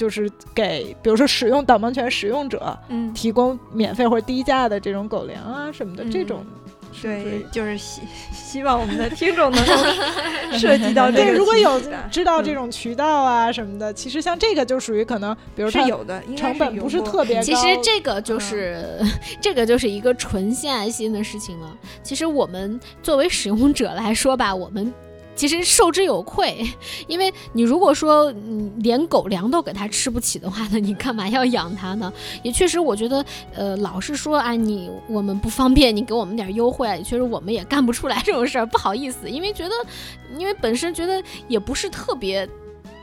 就是给，比如说使用导盲犬使用者嗯，提供免费或者低价的这种狗粮啊什么的，这种对，就是希希望我们的听众能够 (laughs) 涉及到这个对，如果有知道这嗯种渠道啊什么的，其实像这个就属于可能，比如它是有的，成本不是特别高。其实这个就是、(laughs) 这个就是一个纯献爱心的事情了。其实我们作为使用者来说吧，我们其实受之有愧，(laughs) 因为你如果说嗯连狗粮都给它吃不起的话呢，你干嘛要养它呢？(laughs) 也确实，我觉得呃老是说啊你我们不方便，你给我们点优惠啊，也确实我们也干不出来这种事儿，不好意思，因为觉得因为本身觉得也不是特别，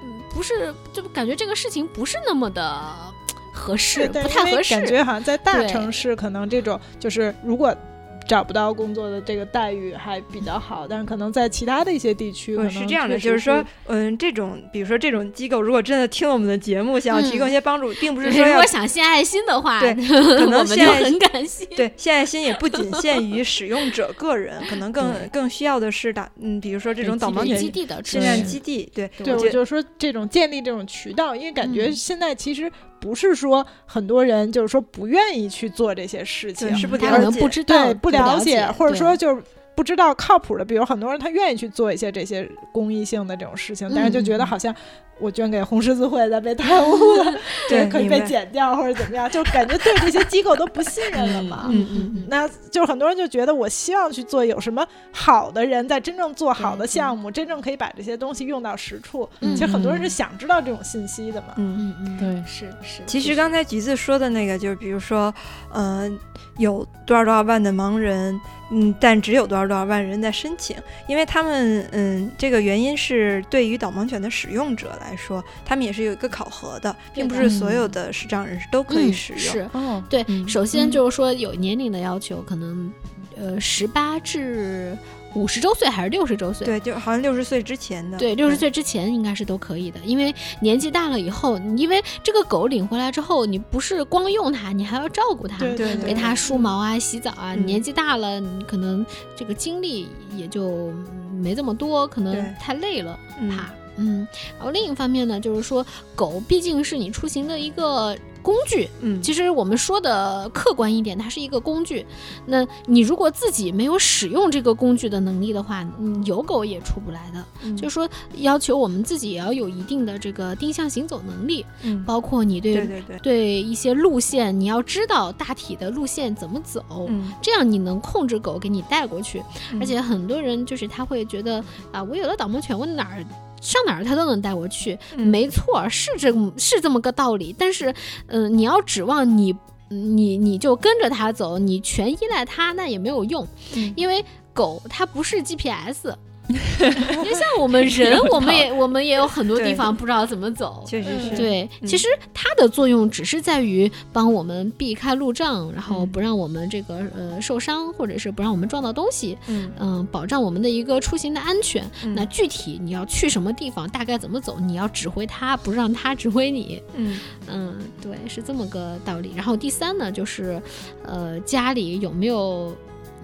嗯不是就感觉这个事情不是那么的合适，不太合适，感觉好像在大城市，可能这种就是如果找不到工作的这个待遇还比较好，但是可能在其他的一些地区，是这样的，就是说，嗯，这种比如说这种机构，如果真的听了我们的节目，想要提供一些帮助，并不是说要如果想献爱心的话，(laughs) 对可能我们就献很感谢。对，献爱心也不仅限于使用者个人，可能更更需要的是打，嗯，比如说这种导盲犬基地的训练基地，对对，我就说这种建立这种渠道，因为感觉嗯现在其实不是说很多人就是说不愿意去做这些事情，是不他可能不知道，不了解，或者说就是不知道靠谱的，比如很多人他愿意去做一些这些公益性的这种事情，但是就觉得好像我捐给红十字会再被贪污了，(laughs) (laughs) 对可以被明白剪掉或者怎么样，就感觉对这些机构都不信任了嘛。(laughs) 嗯嗯嗯，那就很多人就觉得，我希望去做有什么好的人在真正做好的项目，真正可以把这些东西用到实处。嗯其实很多人是想知道这种信息的嘛。嗯。嗯嗯，对是是。其实刚才橘子说的那个，就是比如说，嗯、有多少多少万的盲人，嗯，但只有多少多少万人在申请，因为他们，嗯，这个原因是对于导盲犬的使用者来说，他们也是有一个考核的，并不是所有的视障人士都可以嗯使用。是哦，对，嗯。首先嗯就是说有年龄的要求，可能呃十八至五十周岁还是六十周岁？对，就好像六十岁之前的，对，六十岁之前应该是都可以的，因为年纪大了以后，因为这个狗领回来之后，你不是光用它，你还要照顾它，对对给它梳毛啊、洗澡啊。嗯年纪大了，你可能这个精力也就没这么多，可能太累了，嗯怕。嗯，然后另一方面呢，就是说狗毕竟是你出行的一个工具，嗯，其实我们说的客观一点，它是一个工具。那你如果自己没有使用这个工具的能力的话，嗯，有狗也出不来的。嗯就是说，要求我们自己也要有一定的这个定向行走能力，嗯，包括你对对对对，对一些路线，你要知道大体的路线怎么走。嗯，这样你能控制狗给你带过去，嗯而且很多人就是他会觉得啊，我有了导盲犬，我哪儿上哪儿他都能带我去，嗯没错，是这么是这么个道理。但是，嗯、你要指望你。你你就跟着他走，你全依赖他，那也没有用，嗯因为狗它不是 GPS，(laughs) 因为像我们人，我们也我们也有很多地方不知道怎么走，确实是，对，嗯其实它的作用只是在于帮我们避开路障，然后嗯不让我们这个呃受伤，或者是不让我们撞到东西，嗯，嗯、保障我们的一个出行的安全。嗯那具体你要去什么地方，大概怎么走，你要指挥它，不让它指挥你。嗯嗯，对，是这么个道理。然后第三呢，就是呃家里有没有。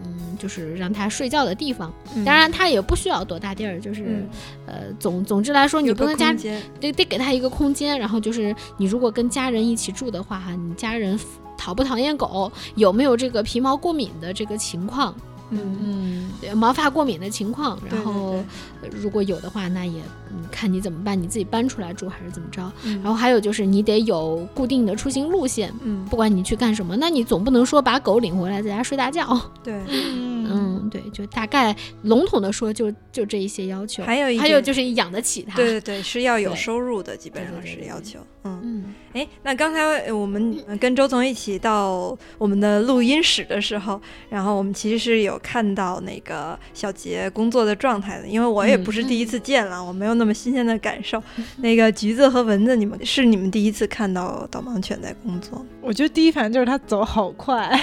嗯，就是让它睡觉的地方，嗯，当然它也不需要多大地儿，就是、嗯呃，总总之来说，你不能家得得给他一个空间，然后就是你如果跟家人一起住的话，你家人讨不讨厌狗，有没有这个皮毛过敏的这个情况，嗯嗯，对毛发过敏的情况，然后如果有的话，那也嗯看你怎么办，你自己搬出来住还是怎么着。嗯然后还有就是你得有固定的出行路线。嗯不管你去干什么，那你总不能说把狗领回来在家睡大觉。对，嗯，嗯，对，就大概笼统的说就，就这一些要求。还有一还有就是养得起它。对对对，是要有收入的，基本上对对对对对是要求。嗯，嗯哎，那刚才呃我们呃跟周总一起到我们的录音室的时候，然后我们其实是有看到那个小杰工作的状态的，因为我也嗯不是第一次见了，我没有那么新鲜的感受。那个橘子和蚊子，你们是你们第一次看到导盲犬在工作？我觉得第一反应就是它走好快，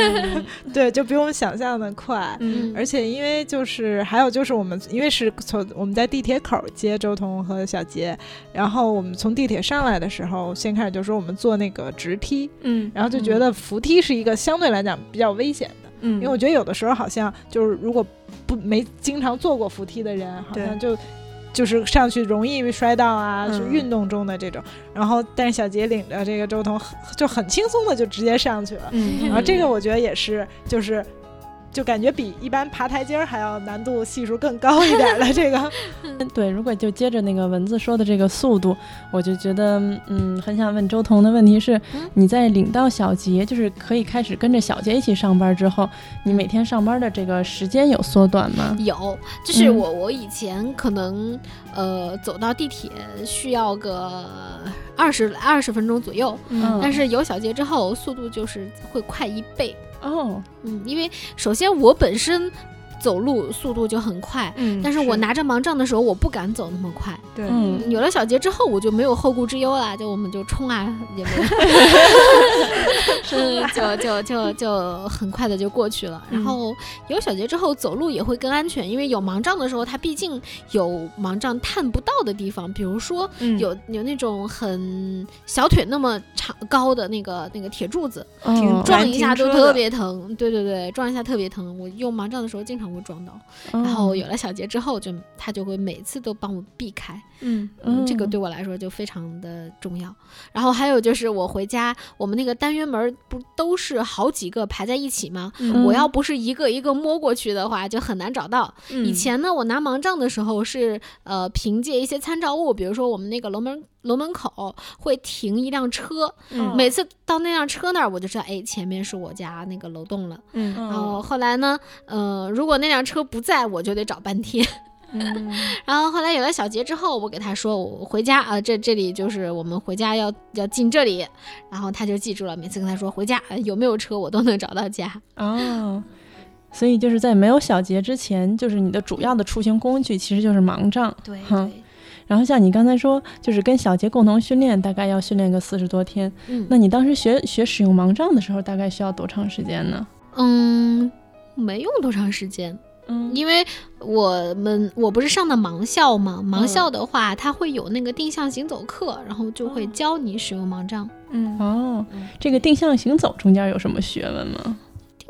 (laughs) 对，就比我们想象的快。嗯而且因为就是还有就是我们因为是从我们在地铁口接周彤和小杰，然后我们从地铁上来的时候，先开始就说我们坐那个直梯，嗯然后就觉得扶梯是一个相对来讲比较危险的，嗯，因为我觉得有的时候好像就是如果不没经常坐过扶梯的人，好像就。就是上去容易摔到啊，嗯是运动中的这种。然后，但是小杰领着这个周彤很就很轻松的就直接上去了。嗯，然后这个我觉得也是，就是就感觉比一般爬台阶儿还要难度系数更高一点的 (laughs) 这个。(laughs) 对，如果就接着那个文字说的这个速度，我就觉得，嗯，很想问周彤的问题是，你在领到小杰，就是可以开始跟着小杰一起上班之后，你每天上班的这个时间有缩短吗？有，就是我我以前可能呃走到地铁需要个二十二十分钟左右，嗯但是有小杰之后，速度就是会快一倍。哦，嗯，因为首先我本身走路速度就很快，嗯但是我拿着盲杖的时候，我不敢走那么快。对，嗯。有了小杰之后，我就没有后顾之忧了，就我们就冲啊，也没 (laughs) 就就就就很快的就过去了。然后有小杰之后，走路也会更安全，因为有盲杖的时候，它毕竟有盲杖探不到的地方，比如说嗯。有有那种很小腿那么长高的那个那个铁柱子，哦撞一下都停车的。特别疼。对对对，撞一下特别疼。我用盲杖的时候经常会撞到。然后有了小杰之后，就他就会每次都帮我避开。嗯嗯，这个嗯对我来说就非常的重要。然后还有就是我回家，我们那个单元门不都是好几个排在一起吗？嗯我要不是一个一个摸过去的话，就很难找到。嗯以前呢，我拿盲杖的时候是呃凭借一些参照物，比如说我们那个楼门楼门口会停一辆车，嗯每次到那辆车那儿，我就知道，哎，前面是我家那个楼栋了。嗯然后后来呢，呃，如果那辆车不在，我就得找半天。嗯 (laughs) 然后后来有了小杰之后，我给他说我回家啊、这这里就是我们回家要要进这里，然后他就记住了。每次跟他说回家、呃有没有车，我都能找到家。哦，所以就是在没有小杰之前，就是你的主要的出行工具其实就是盲杖。对哼然后像你刚才说，就是跟小杰共同训练，大概要训练个四十多天。嗯那你当时学学使用盲杖的时候，大概需要多长时间呢？嗯，没用多长时间，嗯。因为我们我不是上的盲校嘛，盲嗯校的话，它会有那个定向行走课，然后就会教你使用盲杖。嗯。哦，这个定向行走中间有什么学问吗？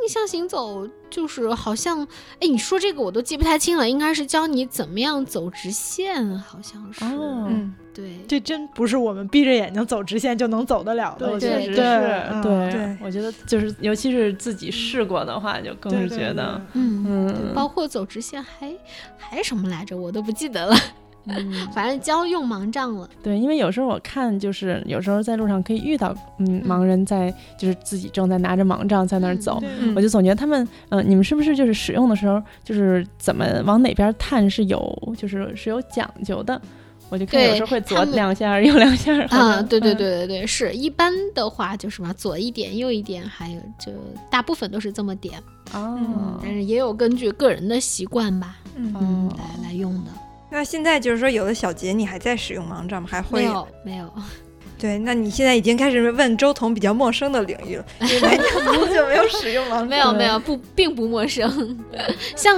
定向行走就是好像，哎，你说这个我都记不太清了，应该是教你怎么样走直线，好像是。哦，嗯对，这真不是我们闭着眼睛走直线就能走得了的，我觉得确实对是，嗯对，对我觉得就是，尤其是自己试过的话，就更是对对觉得，嗯。嗯，包括走直线还还什么来着，我都不记得了。嗯反正教用盲杖了。对，因为有时候我看，就是有时候在路上可以遇到，嗯，盲人在，就是自己正在拿着盲杖在那儿走，嗯我就总觉得他们，嗯、你们是不是就是使用的时候，就是怎么往哪边探是有，就是是有讲究的？我就看有时候会左两下，右两下。(laughs) 啊，像对对嗯对对对，是一般的话就什么左一点右一点，还有就大部分都是这么点，哦，但是也有根据个人的习惯吧，嗯。来来用的。那现在就是说，有的小杰，你还在使用盲杖吗？还会没有没有，对，那你现在已经开始问周彤比较陌生的领域了，因为你很久没有使用了。(laughs) 没有没有不并不陌生。(laughs) 像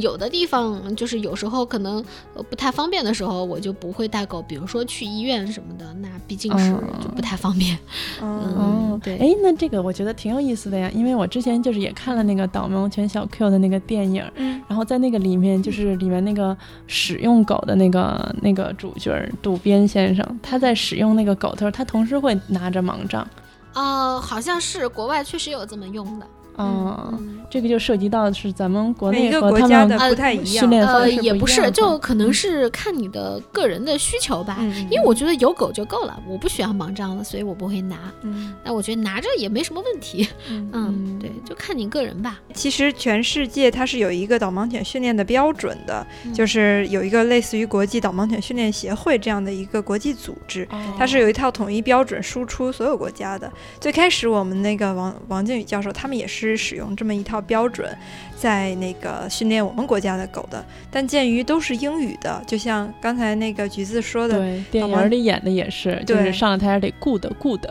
有的地方就是有时候可能呃不太方便的时候，我就不会带狗，比如说去医院什么的，那毕竟是哦就不太方便。嗯哦嗯，对，哎，那这个我觉得挺有意思的呀，因为我之前就是也看了那个《导盲犬小 Q》的那个电影，嗯然后在那个里面，就是里面那个使用狗的那个那个主角儿渡边先生，他在使用那个狗的他同时会拿着盲杖。呃，好像是国外确实有这么用的。哦、嗯，这个就涉及到是咱们国内每个和他们国家的不太一样。训练方呃，式也不是，就可能是看你的个人的需求吧。嗯，因为我觉得有狗就够了，我不需要盲杖了，所以我不会拿。嗯但我觉得拿着也没什么问题。(laughs) 嗯嗯，对，就看你个人吧。其实全世界它是有一个导盲犬训练的标准的，嗯就是有一个类似于国际导盲犬训练协会这样的一个国际组织，哦它是有一套统一标准输出所有国家的。最开始我们那个王王靖宇教授他们也是使用这么一套标准，在那个训练我们国家的狗的，但鉴于都是英语的，就像刚才那个橘子说的，对电影里演的也是，就是对上了台得 good (laughs) good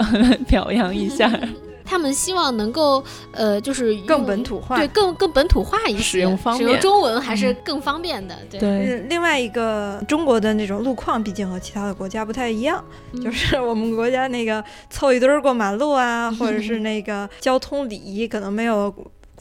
表扬一下。(laughs) 他们希望能够呃，就是更本土化。对，更更本土化一些，使用方使用便中文还是更方便的。对，另外一个中国的那种路况，毕竟和其他的国家不太一样，嗯就是我们国家那个凑一堆儿过马路啊，(laughs) 或者是那个交通礼仪可能没有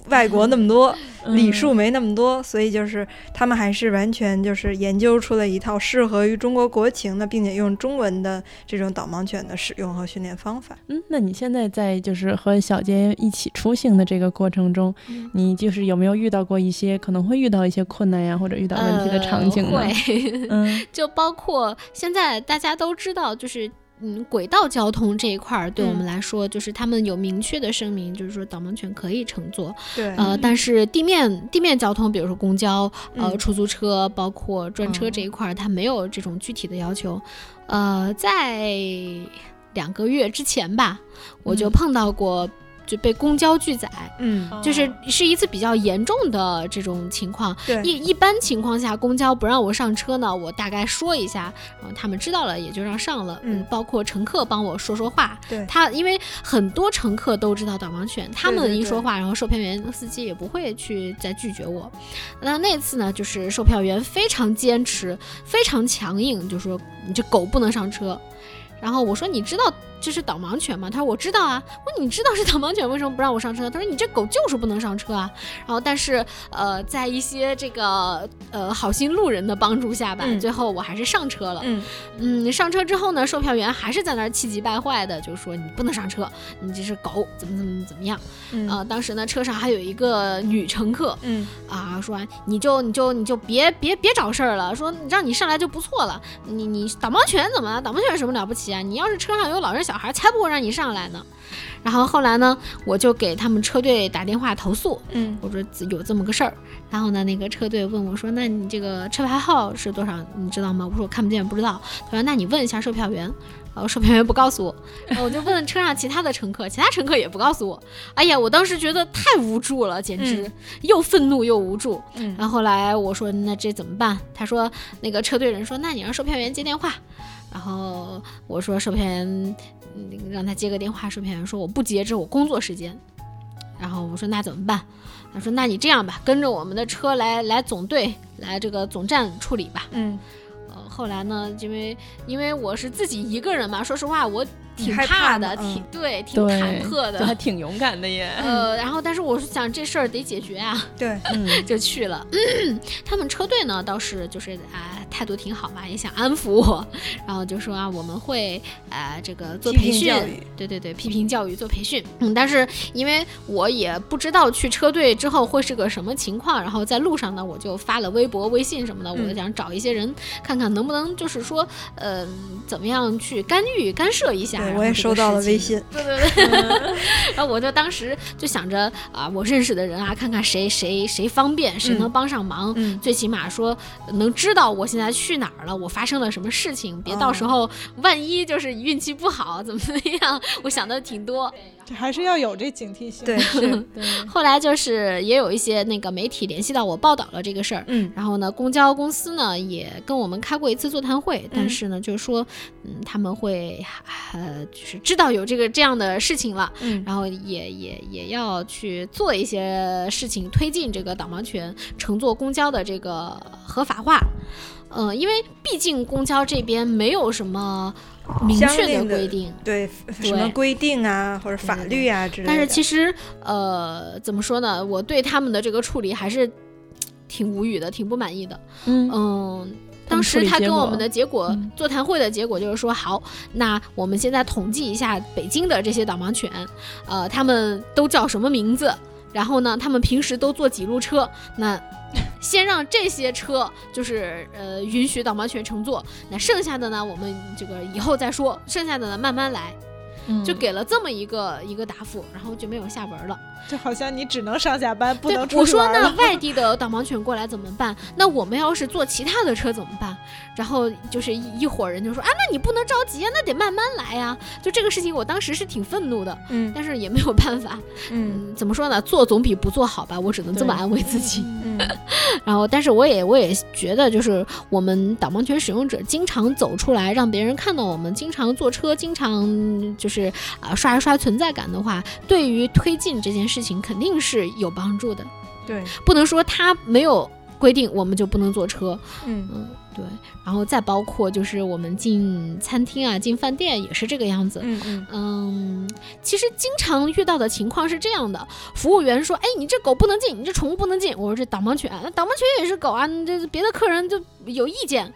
外国那么多，嗯礼数没那么多，所以就是他们还是完全就是研究出了一套适合于中国国情的，并且用中文的这种导盲犬的使用和训练方法。嗯，那你现在在就是和小杰一起出行的这个过程中，嗯你就是有没有遇到过一些可能会遇到一些困难呀，或者遇到问题的场景呢？呃、会，嗯 (laughs) 就包括现在大家都知道，就是。嗯，轨道交通这一块儿对我们来说，就是他们有明确的声明，就是说导盲犬可以乘坐。对，呃，但是地面地面交通，比如说公交、呃嗯出租车，包括专车哦这一块儿，它没有这种具体的要求。呃，在两个月之前吧，我就嗯碰到过就被公交拒载，嗯，就是是一次比较严重的这种情况。对，一一般情况下，公交不让我上车呢，我大概说一下，然后他们知道了也就让上了。嗯包括乘客帮我说说话，对，他因为很多乘客都知道导盲犬，他们一说话，然后售票员、司机也不会去再拒绝我。那那次呢，就是售票员非常坚持、非常强硬，就说你这狗不能上车。然后我说你知道这是导盲犬吗？他说我知道啊。我说你知道是导盲犬，为什么不让我上车？他说你这狗就是不能上车啊。然后但是呃，在一些这个呃好心路人的帮助下吧，嗯最后我还是上车了。嗯嗯，上车之后呢，售票员还是在那儿气急败坏的，就说你不能上车，你这是狗，怎么怎么怎么样嗯啊、当时呢，车上还有一个女乘客嗯啊，说你就你就你就别别别找事儿了，说让你上来就不错了，你你导盲犬怎么了？导盲犬有什么了不起啊？你要是车上有老人小孩，才不会让你上来呢。然后后来呢，我就给他们车队打电话投诉，嗯我说有这么个事儿，然后呢，那个车队问我说：“那你这个车牌号是多少？你知道吗？”我说：“我看不见，不知道。”他说：“那你问一下售票员。”然后售票员不告诉我，然后我就问车上其他的乘客，其他乘客也不告诉我。哎呀，我当时觉得太无助了，简直、又愤怒又无助。嗯然后后来我说：“那这怎么办？”他说：“那个车队人说，那你让售票员接电话。”然后我说：“售票员，嗯让他接个电话。”售票员说：“我不接，这是我工作时间。”然后我说那怎么办？他说那你这样吧，跟着我们的车来来总队来这个总站处理吧。嗯，呃，后来呢，因为因为我是自己一个人嘛，说实话我挺怕的，挺嗯对，挺，忐忑的。挺勇敢的耶。呃，然后但是我是想这事儿得解决啊，对，(laughs) 嗯，就去了。他们车队呢倒是就是啊、态度挺好嘛，也想安抚我，(laughs) 然后就说啊我们会呃这个做培训，对对对，批评教育做培训。嗯，但是因为我也不知道去车队之后会是个什么情况，然后在路上呢，我就发了微博、微信什么的，我就想找一些人看看能不能就是说，呃，怎么样去干预、干涉一下。我也收到了微信，对 (laughs) 对对，(laughs) 然后我就当时就想着啊，我认识的人啊，看看谁谁谁方便，谁能帮上忙。嗯。最起码说能知道我现在去哪儿了，我发生了什么事情，别哦到时候万一就是运气不好怎么怎么样，(laughs) 我想的挺多。这还是要有这警惕性。对，是，(laughs) 对，后来就是也有一些那个媒体联系到我报道了这个事儿。嗯然后呢，公交公司呢也跟我们开过一次座谈会，但是呢，就是说，嗯，他们会呃，就是知道有这个这样的事情了，嗯然后也也也要去做一些事情，推进这个导盲犬乘坐公交的这个合法化。呃，因为毕竟公交这边没有什么明确的规定，对，什么规定啊，或者法律啊之类的。但是其实，呃，怎么说呢？我对他们的这个处理还是挺无语的，挺不满意的。嗯嗯，当时他跟我们的结果，嗯座谈会的结果就是说，好，那我们现在统计一下北京的这些导盲犬，呃，他们都叫什么名字？然后呢，他们平时都坐几路车？那先让这些车就是呃允许导盲犬乘坐，那剩下的呢，我们这个以后再说，剩下的呢慢慢来，嗯就给了这么一个一个答复，然后就没有下文了。就好像你只能上下班，不能出我说去玩了。那外地的导盲犬过来怎么办？那我们要是坐其他的车怎么办？然后就是一一伙人就说啊，那你不能着急啊，那得慢慢来呀、就这个事情，我当时是挺愤怒的，嗯但是也没有办法。嗯嗯，怎么说呢？做总比不做好吧，我只能这么安慰自己。嗯 (laughs) 然后，但是我也我也觉得，就是我们导盲犬使用者经常走出来，让别人看到我们经常坐车，经常就是啊、刷一刷存在感的话，对于推进这件事情肯定是有帮助的。对，不能说他没有规定我们就不能坐车。嗯嗯，对，然后再包括就是我们进餐厅啊、进饭店也是这个样子。嗯嗯嗯，其实经常遇到的情况是这样的：服务员说：“哎，你这狗不能进，你这宠物不能进。”我说：“这导盲犬，那导盲犬也是狗啊，这别的客人就有意见。”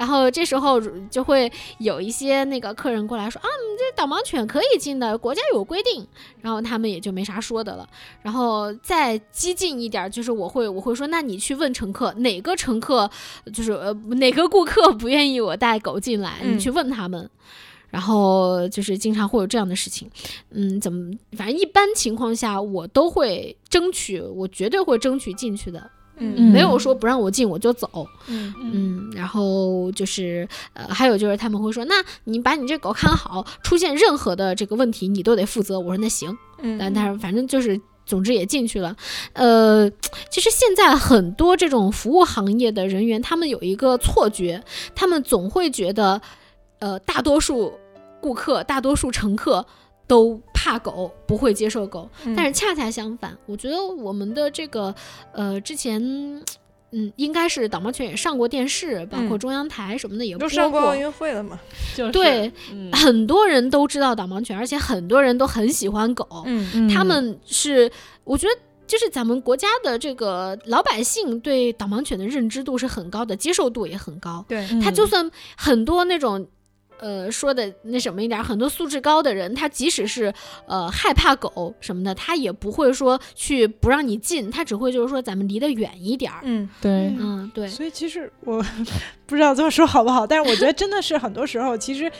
然后这时候就会有一些那个客人过来说：“啊，你这导盲犬可以进的，国家有规定。”然后他们也就没啥说的了。然后再激进一点，就是我会我会说：“那你去问乘客，哪个乘客就是呃哪个顾客不愿意我带狗进来，嗯你去问他们。”然后就是经常会有这样的事情，嗯，怎么，反正一般情况下我都会争取，我绝对会争取进去的，嗯。没有说不让我进我就走，嗯嗯，然后就是呃，还有就是他们会说，那你把你这狗看好，出现任何的这个问题你都得负责。我说那行，嗯，但但是反正就是。总之也进去了，呃，其实现在很多这种服务行业的人员，他们有一个错觉，他们总会觉得，呃，大多数顾客、大多数乘客都怕狗，不会接受狗。嗯但是恰恰相反，我觉得我们的这个，呃，之前，嗯，应该是导盲犬也上过电视，包括嗯中央台什么的也播都上过过奥。运会了嘛？就是对，嗯很多人都知道导盲犬，而且很多人都很喜欢狗。嗯嗯他们是，我觉得。就是咱们国家的这个老百姓对导盲犬的认知度是很高的，接受度也很高。对，他就算很多那种，呃，说的那什么一点儿，很多素质高的人，他即使是呃害怕狗什么的，他也不会说去不让你进，他只会就是说咱们离得远一点儿。嗯对，嗯，对，所以其实我 (laughs) 不知道这么说好不好，但是我觉得真的是很多时候其实。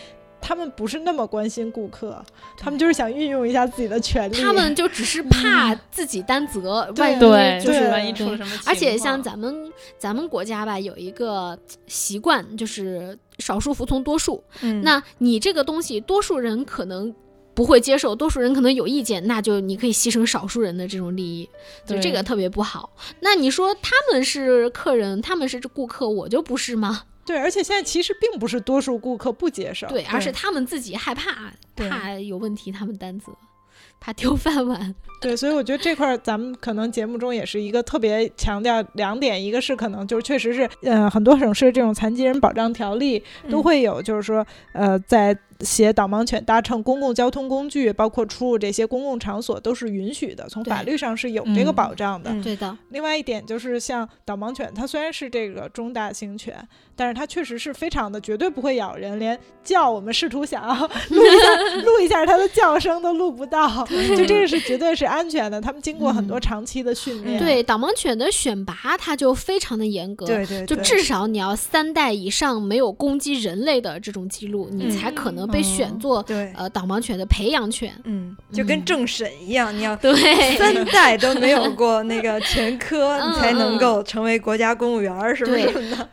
他们不是那么关心顾客，他们就是想运用一下自己的权利。他们就只是怕自己担责，万一，就是万一出了什么而且像咱们咱们国家吧，有一个习惯，就是少数服从多数。嗯，那你这个东西，多数人可能不会接受，多数人可能有意见，那就你可以牺牲少数人的这种利益，就这个特别不好。那你说他们是客人，他们是顾客，我就不是吗？对，而且现在其实并不是多数顾客不接受，对，而是他们自己害怕，怕有问题，他们担责，怕丢饭碗。(laughs) 对，所以我觉得这块儿咱们可能节目中也是一个特别强调两点，一个是可能就是确实是，呃，很多省市这种残疾人保障条例都嗯会有，就是说，呃，在写导盲犬搭乘公共交通工具，包括出入这些公共场所都是允许的，从法律上是有这个嗯保障的。嗯对的，另外一点就是，像导盲犬，它虽然是这个中大型犬，但是它确实是非常的，绝对不会咬人，连叫我们试图想要 (laughs) 录一下录一下它的叫声都录不到，(laughs) 就这个是绝对是安全的。他们经过很多嗯长期的训练，对导盲犬的选拔，它就非常的严格。对对，对就至少你要三代以上没有攻击人类的这种记录，你嗯才可能被选作、对，呃导盲犬的培养犬。嗯，就跟嗯政审一样，你要对，三 (laughs) 代都没有过那个 (laughs) 全科，嗯你才能嗯够成为国家公务员儿，是不是？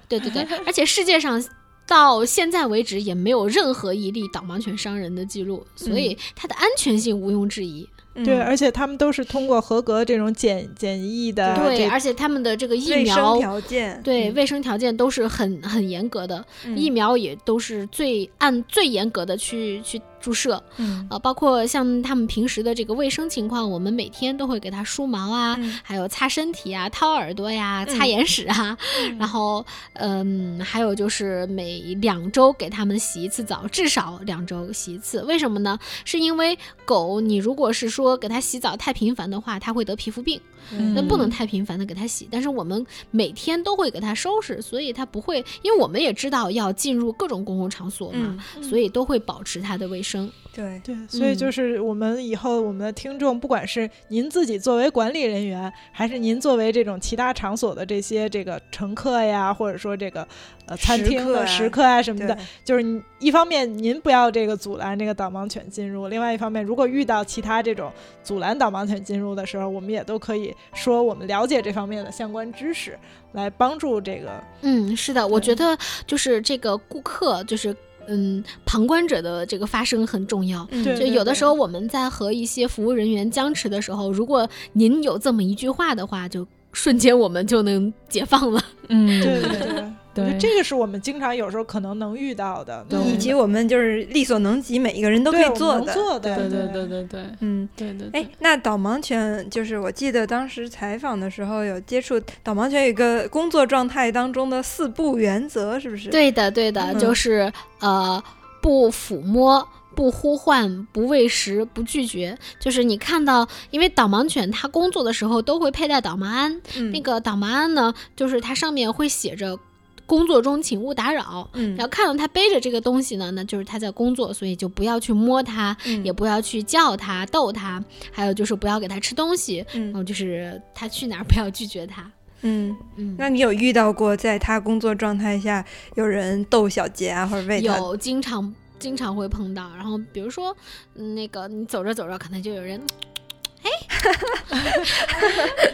对对对，而且世界上到现在为止也没有任何一例导盲犬伤人的记录，所以它的安全性毋庸置疑。对，嗯而且他们都是通过合格这种检检疫的对，而且他们的这个疫苗。条件，嗯对卫生条件都是很很严格的，嗯疫苗也都是最按最严格的去去注射，嗯呃，包括像他们平时的这个卫生情况，我们每天都会给它梳毛啊，嗯还有擦身体啊、掏耳朵呀、嗯擦眼屎啊，然后嗯，还有就是每两周给它们洗一次澡，至少两周洗一次。为什么呢？是因为狗，你如果是说给它洗澡太频繁的话，它会得皮肤病，嗯那不能太频繁的给它洗。但是我们每天都会给它收拾，所以它不会，因为我们也知道要进入各种公共场所嘛，嗯，所以都会保持它的卫生。对，对，所以嗯。就是我们以后我们的听众，不管是您自己作为管理人员，还是您作为这种其他场所的这些这个乘客呀，或者说这个呃餐厅食客啊的食客啊什么的，就是一方面您不要这个阻拦这个导盲犬进入，另外一方面，如果遇到其他这种阻拦导盲犬进入的时候，我们也都可以说我们了解这方面的相关知识，来帮助这个嗯，是的，我觉得就是这个顾客，就是嗯，旁观者的这个发声很重要。嗯对就有的时候我们在和一些服务人员僵持的时候，如果您有这么一句话的话，就瞬间我们就能解放了。嗯，对对对。对我觉得这个是我们经常有时候可能能遇到的，对以及我们就是力所能及，每一个人都可以做的。能做的，对对对对对对嗯，对对。哎，那导盲犬就是我记得当时采访的时候有接触导盲犬有一个工作状态当中的四不原则，是不是？，对的，对的，嗯就是呃，不抚摸。不呼唤，不喂食，不拒绝，就是你看到，因为导盲犬它工作的时候都会佩戴导盲鞍，嗯、那个导盲鞍呢，就是它上面会写着“工作中请勿打扰”，嗯。然后看到他背着这个东西呢，那就是他在工作，所以就不要去摸他，嗯。也不要去叫他、逗他，还有就是不要给他吃东西，然嗯后就是他去哪儿不要拒绝他。嗯，嗯，那你有遇到过在他工作状态下有人逗小杰啊，或者喂他？有经常经常会碰到，然后比如说嗯那个你走着走着，可能就有人，(laughs) 哎，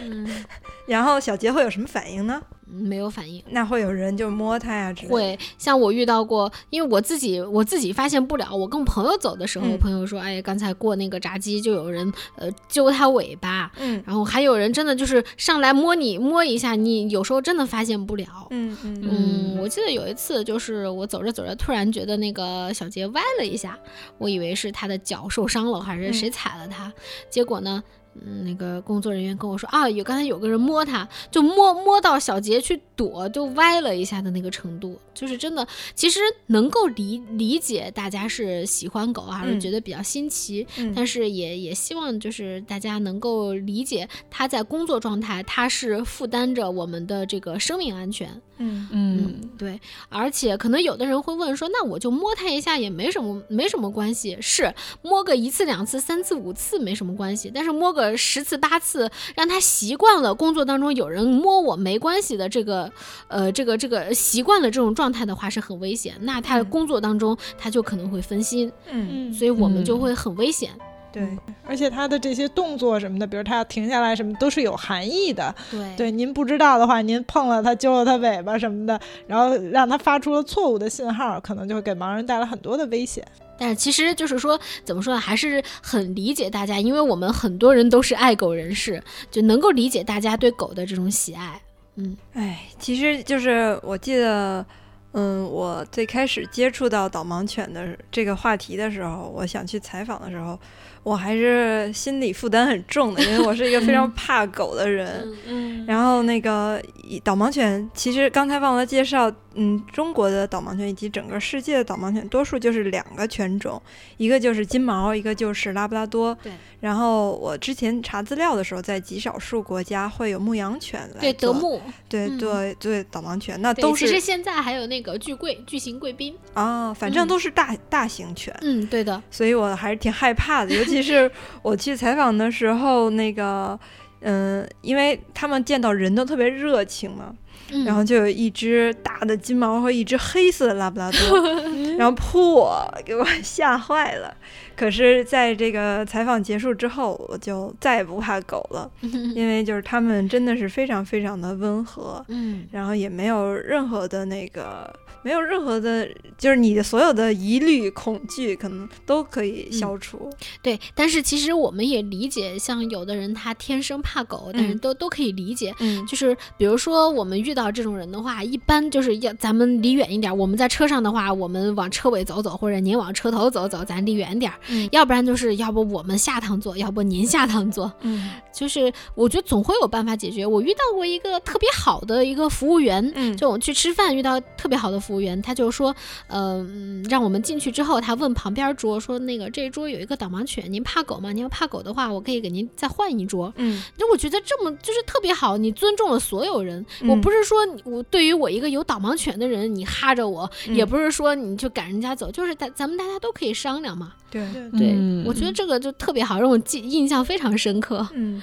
(laughs) 嗯，(laughs) 然后小杰会有什么反应呢？没有反应。那会有人就摸它呀。会像我遇到过，因为我自己我自己发现不了。我跟朋友走的时候，嗯朋友说：“哎，刚才过那个闸机，就有人呃揪它尾巴，嗯然后还有人真的就是上来摸你摸一下，你有时候真的发现不了。”嗯嗯嗯，我记得有一次，就是我走着走着，突然觉得那个小杰歪了一下，我以为是他的脚受伤了，还是谁踩了他，结果呢，嗯，那个工作人员跟我说啊，有刚才有个人摸他，就摸摸到小杰去躲，就歪了一下的那个程度，就是真的，其实能够理理解大家是喜欢狗啊，还是嗯觉得比较新奇，嗯但是也也希望就是大家能够理解他在工作状态，他是负担着我们的这个生命安全。嗯嗯，对，而且可能有的人会问说，那我就摸它一下也没什么，没什么关系。是摸个一次、两次、三次、五次没什么关系，但是摸个十次、八次，让他习惯了工作当中有人摸我没关系的这个，呃，这个这个习惯了这种状态的话是很危险。那他嗯工作当中他就可能会分心，嗯，嗯，所以我们就嗯会很危险。对，而且他的这些动作什么的，比如他要停下来什么，都是有含义的。对对，您不知道的话，您碰了他，揪了他尾巴什么的，然后让他发出了错误的信号，可能就会给盲人带来很多的危险。但是其实就是说，怎么说呢，还是很理解大家，因为我们很多人都是爱狗人士，就能够理解大家对狗的这种喜爱。嗯哎，其实就是我记得，嗯，我最开始接触到导盲犬的这个话题的时候，我想去采访的时候，我还是心理负担很重的，因为我是一个非常怕狗的人。嗯然后那个导盲犬，其实刚才忘了介绍，嗯，中国的导盲犬以及整个世界的导盲犬，多数就是两个犬种，一个就是金毛，一个就是拉布拉多。对。然后我之前查资料的时候，在极少数国家会有牧羊犬来对德牧，对嗯对对，导盲犬那都是其实现在还有那个巨贵巨型贵宾。啊，反正嗯都是大大型犬，嗯，对的。所以我还是挺害怕的。尤其是我去采访的时候，那个嗯，因为他们见到人都特别热情嘛，嗯、然后就有一只大的金毛和一只黑色的拉布拉多，(laughs) 然后扑我，给我 (laughs) 吓坏了。可是，在这个采访结束之后，我就再也不怕狗了，(laughs) 因为就是他们真的是非常非常的温和，嗯，然后也没有任何的那个，没有任何的，就是你的所有的疑虑、恐惧，可能都可以消除。对。但是其实我们也理解，像有的人他天生怕狗，但是嗯都都可以理解。嗯就是比如说我们遇到这种人的话，一般就是要咱们离远一点。我们在车上的话，我们往车尾走走，或者您往车头走走，咱离远点儿。嗯要不然就是要不我们下趟坐，要不您下趟坐。嗯就是我觉得总会有办法解决。我遇到过一个特别好的一个服务员，嗯，就我去吃饭遇到特别好的服务员，他就说，呃，嗯让我们进去之后，他问旁边桌说，那个这桌有一个导盲犬，您怕狗吗？您要怕狗的话，我可以给您再换一桌。嗯那我觉得这么就是特别好，你尊重了所有人。我嗯不是说我对于我一个有导盲犬的人，你哈着我，嗯也不是说你就赶人家走，就是咱咱们大家都可以商量嘛。对，对对，嗯我觉得这个就特别好，让我记印象非常深刻。嗯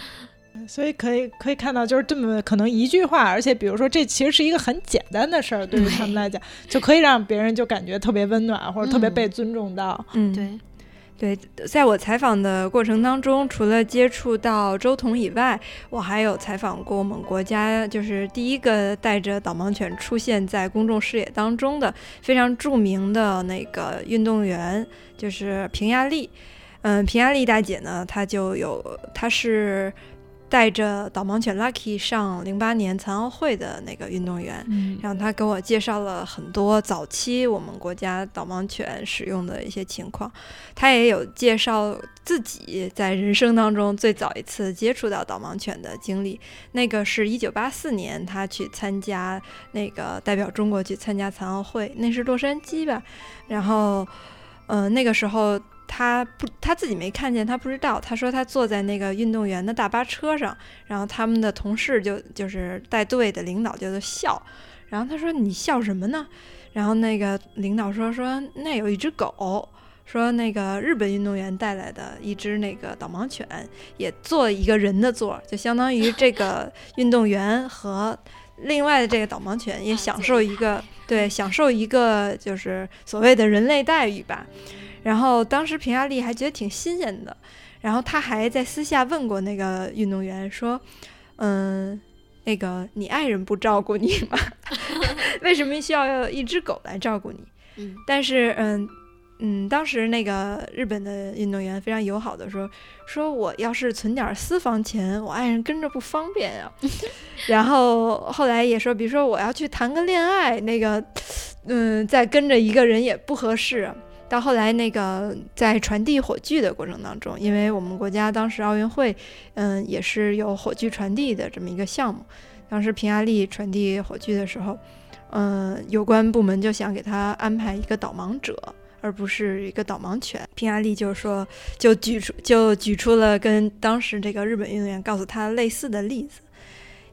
所以可以可以看到，就是这么可能一句话，而且比如说这其实是一个很简单的事儿，对于他们来讲，就可以让别人就感觉特别温暖，或者特别嗯被尊重到。嗯，对，对，在我采访的过程当中，除了接触到周彤以外，我还有采访过我们国家就是第一个带着导盲犬出现在公众视野当中的非常著名的那个运动员，就是平亚丽。嗯，平亚丽大姐呢，她就有，她是带着导盲犬 Lucky 上零八年残奥会的那个运动员。嗯然后他给我介绍了很多早期我们国家导盲犬使用的一些情况，他也有介绍自己在人生当中最早一次接触到导盲犬的经历。那个是一九八四年，他去参加那个代表中国去参加残奥会，那是洛杉矶吧。然后，呃，那个时候他不他自己没看见，他不知道。他说他坐在那个运动员的大巴车上，然后他们的同事就就是带队的领导就在笑。然后他说：“你笑什么呢？”然后那个领导说：“说那有一只狗，说那个日本运动员带来的一只那个导盲犬，也坐一个人的座儿，就相当于这个 (laughs) 运动员和另外的这个导盲犬也享受一个对享受一个就是所谓的人类待遇吧。”然后当时平亚丽还觉得挺新鲜的，然后他还在私下问过那个运动员说：“嗯。”那个，你爱人不照顾你吗？(laughs) 为什么需要有一只狗来照顾你？嗯但是，嗯嗯，当时那个日本的运动员非常友好的说，说我要是存点私房钱，我爱人跟着不方便呀、(laughs) 然后后来也说，比如说我要去谈个恋爱，那个，嗯，再跟着一个人也不合适。到后来，那个在传递火炬的过程当中，因为我们国家当时奥运会，嗯，也是有火炬传递的这么一个项目。当时平亚丽传递火炬的时候，嗯，有关部门就想给他安排一个导盲者，而不是一个导盲犬。平亚丽就说，就举出就举出了跟当时这个日本运动员告诉他类似的例子，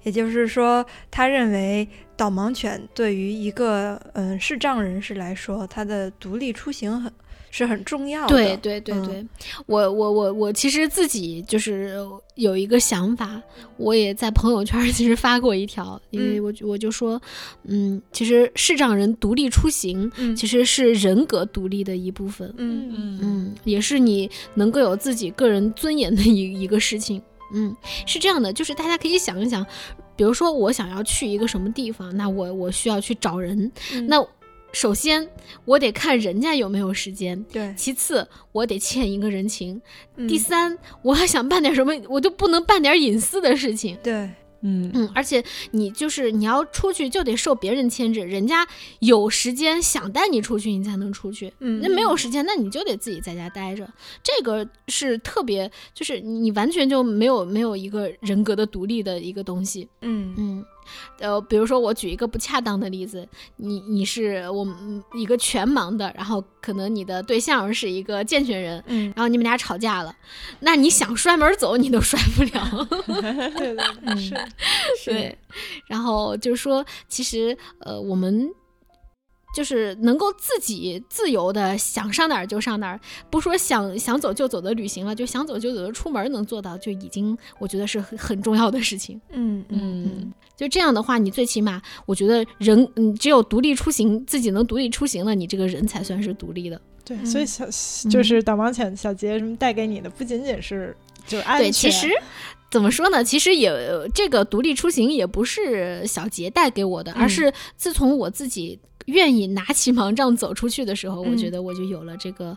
也就是说，他认为导盲犬对于一个嗯视障人士来说，他的独立出行很是很重要的。对对对嗯对，我我我我其实自己就是有一个想法，我也在朋友圈其实发过一条，因为嗯我就我就说，嗯，其实视障人独立出行嗯其实是人格独立的一部分，嗯嗯嗯，也是你能够有自己个人尊严的一一个事情。嗯，是这样的，就是大家可以想一想，比如说我想要去一个什么地方，那我我需要去找人，嗯。那首先我得看人家有没有时间，对，其次我得欠一个人情，嗯。第三我还想办点什么，我就不能办点隐私的事情。对，嗯嗯，而且你就是你要出去就得受别人牵制，人家有时间想带你出去，你才能出去。嗯那没有时间，那你就得自己在家待着。这个是特别，就是你完全就没有没有一个人格的独立的一个东西。嗯嗯，呃，比如说我举一个不恰当的例子，你你是我们一个全盲的，然后可能你的对象是一个健全人，嗯然后你们俩吵架了，那你想摔门走你都摔不了。(laughs) 对对是 (laughs) 对，然后就是说，其实呃，我们就是能够自己自由的想上哪儿就上哪儿，不说想想走就走的旅行了，就想走就走的出门能做到，就已经我觉得是很很重要的事情。嗯嗯就这样的话，你最起码我觉得人，嗯，只有独立出行，自己能独立出行了，你这个人才算是独立的。对，嗯所以小就是导盲犬小杰什么带给你的，不仅仅是就是安对，其实怎么说呢？其实也这个独立出行也不是小杰带给我的，而嗯是自从我自己愿意拿起盲杖走出去的时候，我嗯觉得我就有了这个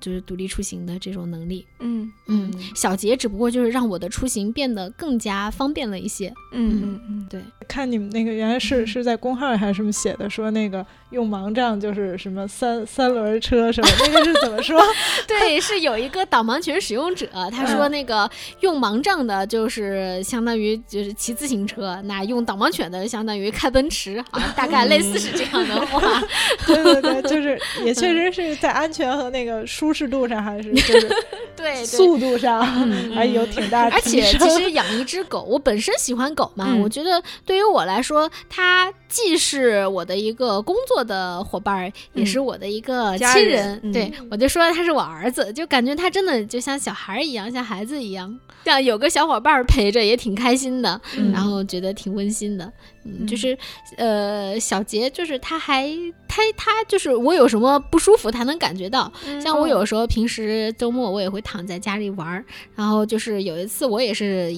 就是独立出行的这种能力。嗯嗯，小杰只不过就是让我的出行变得更加方便了一些。嗯嗯嗯，对，看你们那个原来是是在公号还是什么写的，说那个用盲杖就是什么三三轮车什么，那个是怎么说？(laughs) (laughs) 对，是有一个导盲犬使用者，他说那个用盲杖的，就是相当于就是骑自行车；那用导盲犬的，相当于开奔驰，好像大概类似是这样的话。(laughs) 对对对，就是也确实是在安全和那个舒适度上，还是就是对对。速度上嗯还有挺大的而且。其实养一只狗，我本身喜欢狗嘛，嗯我觉得对于我来说，它既是我的一个工作的伙伴儿，也是我的一个家亲人嗯对我就说他是我儿子，就感觉他真的就像小孩儿一样，像孩子一样，这样有个小伙伴儿陪着也挺开心的，嗯然后觉得挺温馨的。嗯，嗯就是呃，小杰就是他还他他就是我有什么不舒服，他能感觉到。嗯像我有时候平时周末我也会躺在家里玩儿，然后就是有一次我也是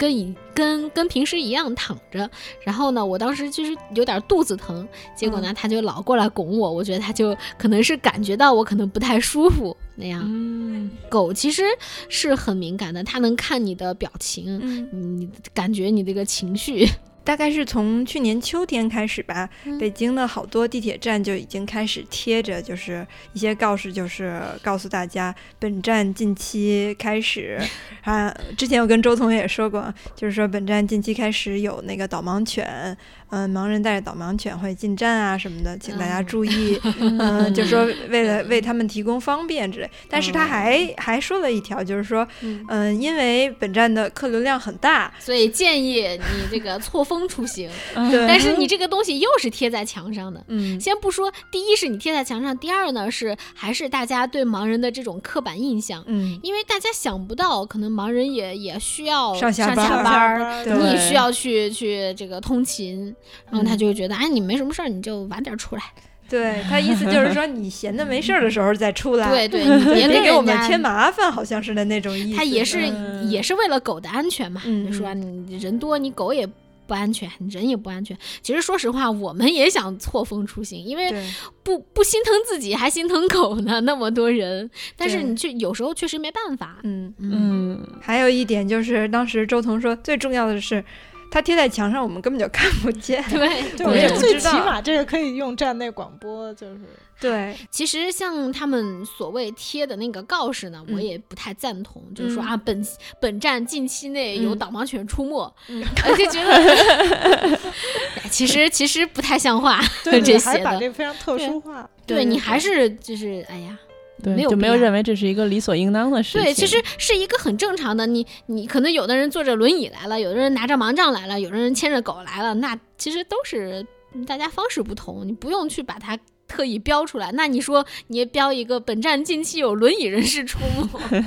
跟以跟跟平时一样躺着。然后呢，我当时就是有点肚子疼，结果呢，他就老过来拱我。我觉得他就可能是感觉到我可能不太舒服那样。嗯，狗其实是很敏感的，它能看你的表情，嗯，你感觉你这个情绪。大概是从去年秋天开始吧，嗯北京的好多地铁站就已经开始贴着，就是一些告示，就是告诉大家本站近期开始 (laughs) 啊。之前我跟周同学也说过，就是说本站近期开始有那个导盲犬，嗯、盲人带着导盲犬会进站啊什么的，请大家嗯注意。(laughs) 嗯、就说为了为他们提供方便之类。但是他还、还说了一条，就是说，嗯嗯、因为本站的客流量很大，所以建议你这个错峰出行，(laughs) 对，但是你这个东西又是贴在墙上的。嗯。先不说，第一是你贴在墙上，第二呢是还是大家对盲人的这种刻板印象，嗯，因为大家想不到，可能盲人也也需要上下下班儿你也需要去去这个通勤，然后他就觉得，哎，你没什么事儿，你就晚点出来，(laughs) 对他意思就是说，你闲的没事儿的时候再出来，对 (laughs) 对，你别给我们添麻烦，好像是的那种意思。他也是、嗯也是为了狗的安全嘛，嗯就说你人多，你狗也不安全，你人也不安全。其实说实话，我们也想错峰出行，因为，不不心疼自己，还心疼狗呢，那么多人。但是你却有时候确实没办法。嗯，嗯，嗯，还有一点就是，当时周彤说，最重要的是，它贴在墙上，我们根本就看不见。(laughs) 对。对，我我也不觉得最起码这个可以用站内广播，就是对，其实像他们所谓贴的那个告示呢，嗯我也不太赞同，就是说嗯啊，本本站近期内有嗯导盲犬出没，嗯 (laughs) 我就觉得，(laughs) 哎其实其实不太像话。对对，这还是把这非常特殊化。对对对你还是就是哎呀，对，没有就没有认为这是一个理所应当的事情。对，其实是一个很正常的。你你可能有的人坐着轮椅来了，有的人拿着盲杖来了，有的人牵着狗来了，那其实都是嗯大家方式不同，你不用去把它特意标出来。那你说你也标一个本站近期有轮椅人士出没，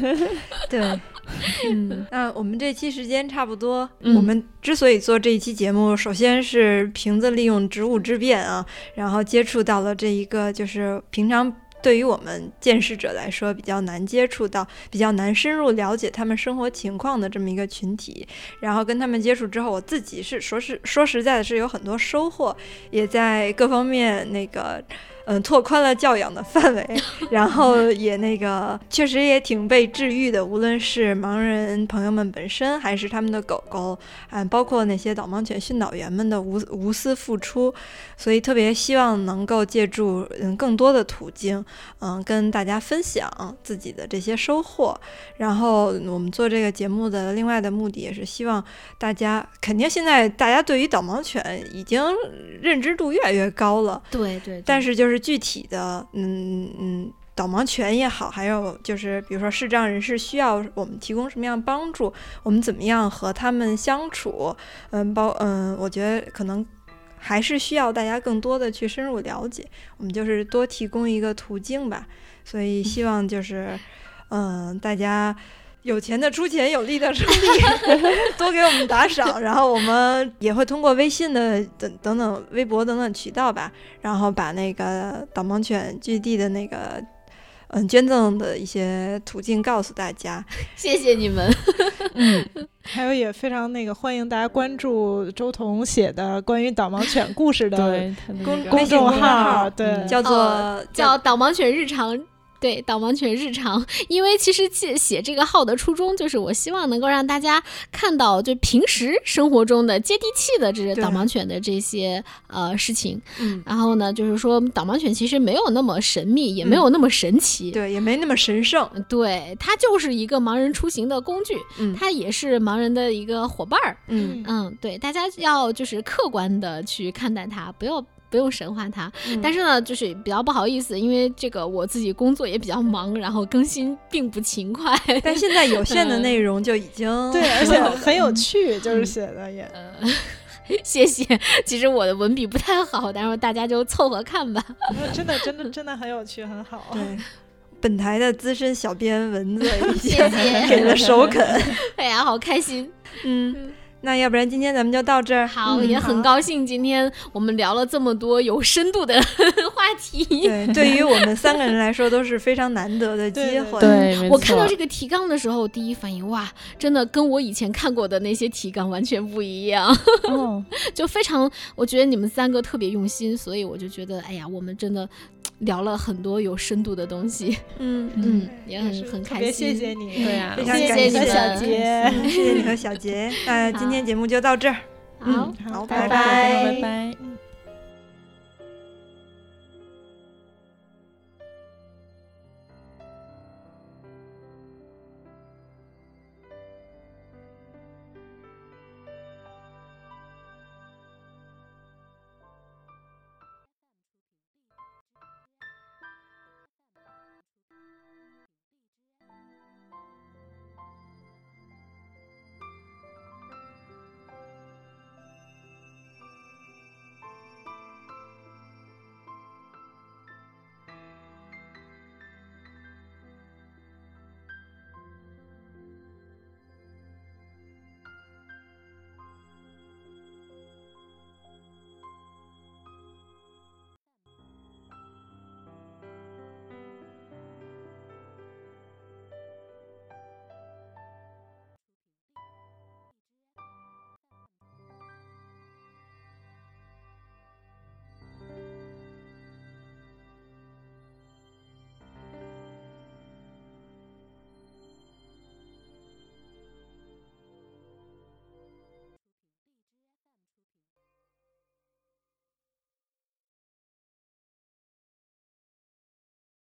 对。(laughs) (laughs) 嗯，那我们这期时间差不多。嗯我们之所以做这一期节目，首先是瓶子利用职务之便啊，然后接触到了这一个就是平常对于我们见识者来说比较难接触到、比较难深入了解他们生活情况的这么一个群体。然后跟他们接触之后，我自己是说是说实在的，是有很多收获，也在各方面那个。嗯，拓宽了教养的范围，然后也那个确实也挺被治愈的，无论是盲人朋友们本身，还是他们的狗狗，嗯，包括那些导盲犬训导员们的无无私付出，所以特别希望能够借助嗯更多的途径，嗯，跟大家分享自己的这些收获。然后我们做这个节目的另外的目的也是希望大家，肯定现在大家对于导盲犬已经认知度越来越高了。对对但是就是具体的，嗯嗯，导盲犬也好，还有就是比如说视障人士需要我们提供什么样帮助，我们怎么样和他们相处，嗯，包嗯，我觉得可能还是需要大家更多的去深入了解，我们就是多提供一个途径吧，所以希望就是，嗯，大家。有钱的出钱，有力的出力，(laughs) 多给我们打赏，(laughs) 然后我们也会通过微信的等等等、微博等等渠道吧，然后把那个导盲犬基地的那个嗯捐赠的一些途径告诉大家。(laughs) 谢谢你们。嗯，还有也非常那个欢迎大家关注周彤写的关于导盲犬故事的公微信公众号号，对，嗯叫做、哦叫导盲犬日常。对导盲犬日常，因为其实写写这个号的初衷就是我希望能够让大家看到，就平时生活中的接地气的这些导盲犬的这些呃事情。嗯，然后呢，就是说导盲犬其实没有那么神秘，也没有那么神奇。对，也没那么神圣。对，它就是一个盲人出行的工具，嗯它也是盲人的一个伙伴儿。嗯嗯，对，大家要就是客观的去看待它，不要不用神化它。嗯但是呢，就是比较不好意思，因为这个我自己工作也比较忙，然后更新并不勤快。但现在有限的内容就已经 (laughs) 对，(laughs) 而且很有嗯趣，就是写的也。呃，(laughs) 谢谢。其实我的文笔不太好，但是大家就凑合看吧。呃真的真的真的很有趣，很好。对。本台的资深小编蚊子已经给了首肯。哎呀，好开心。嗯，那要不然今天咱们就到这儿。好，嗯也很高兴今天我们聊了这么多有深度的 (laughs) 话题。对，对于我们三个人来说都是非常难得的机会。对，没我看到这个提纲的时候，第一反应哇，真的跟我以前看过的那些提纲完全不一样，哦，(laughs) 就非常，我觉得你们三个特别用心，所以我就觉得，哎呀，我们真的聊了很多有深度的东西，嗯嗯，也很很开心。谢谢你，对啊非常感谢谢你和小杰，嗯 (laughs) 谢谢你和小杰。那 (laughs) 今天节目就到这儿。好，好，拜拜拜拜。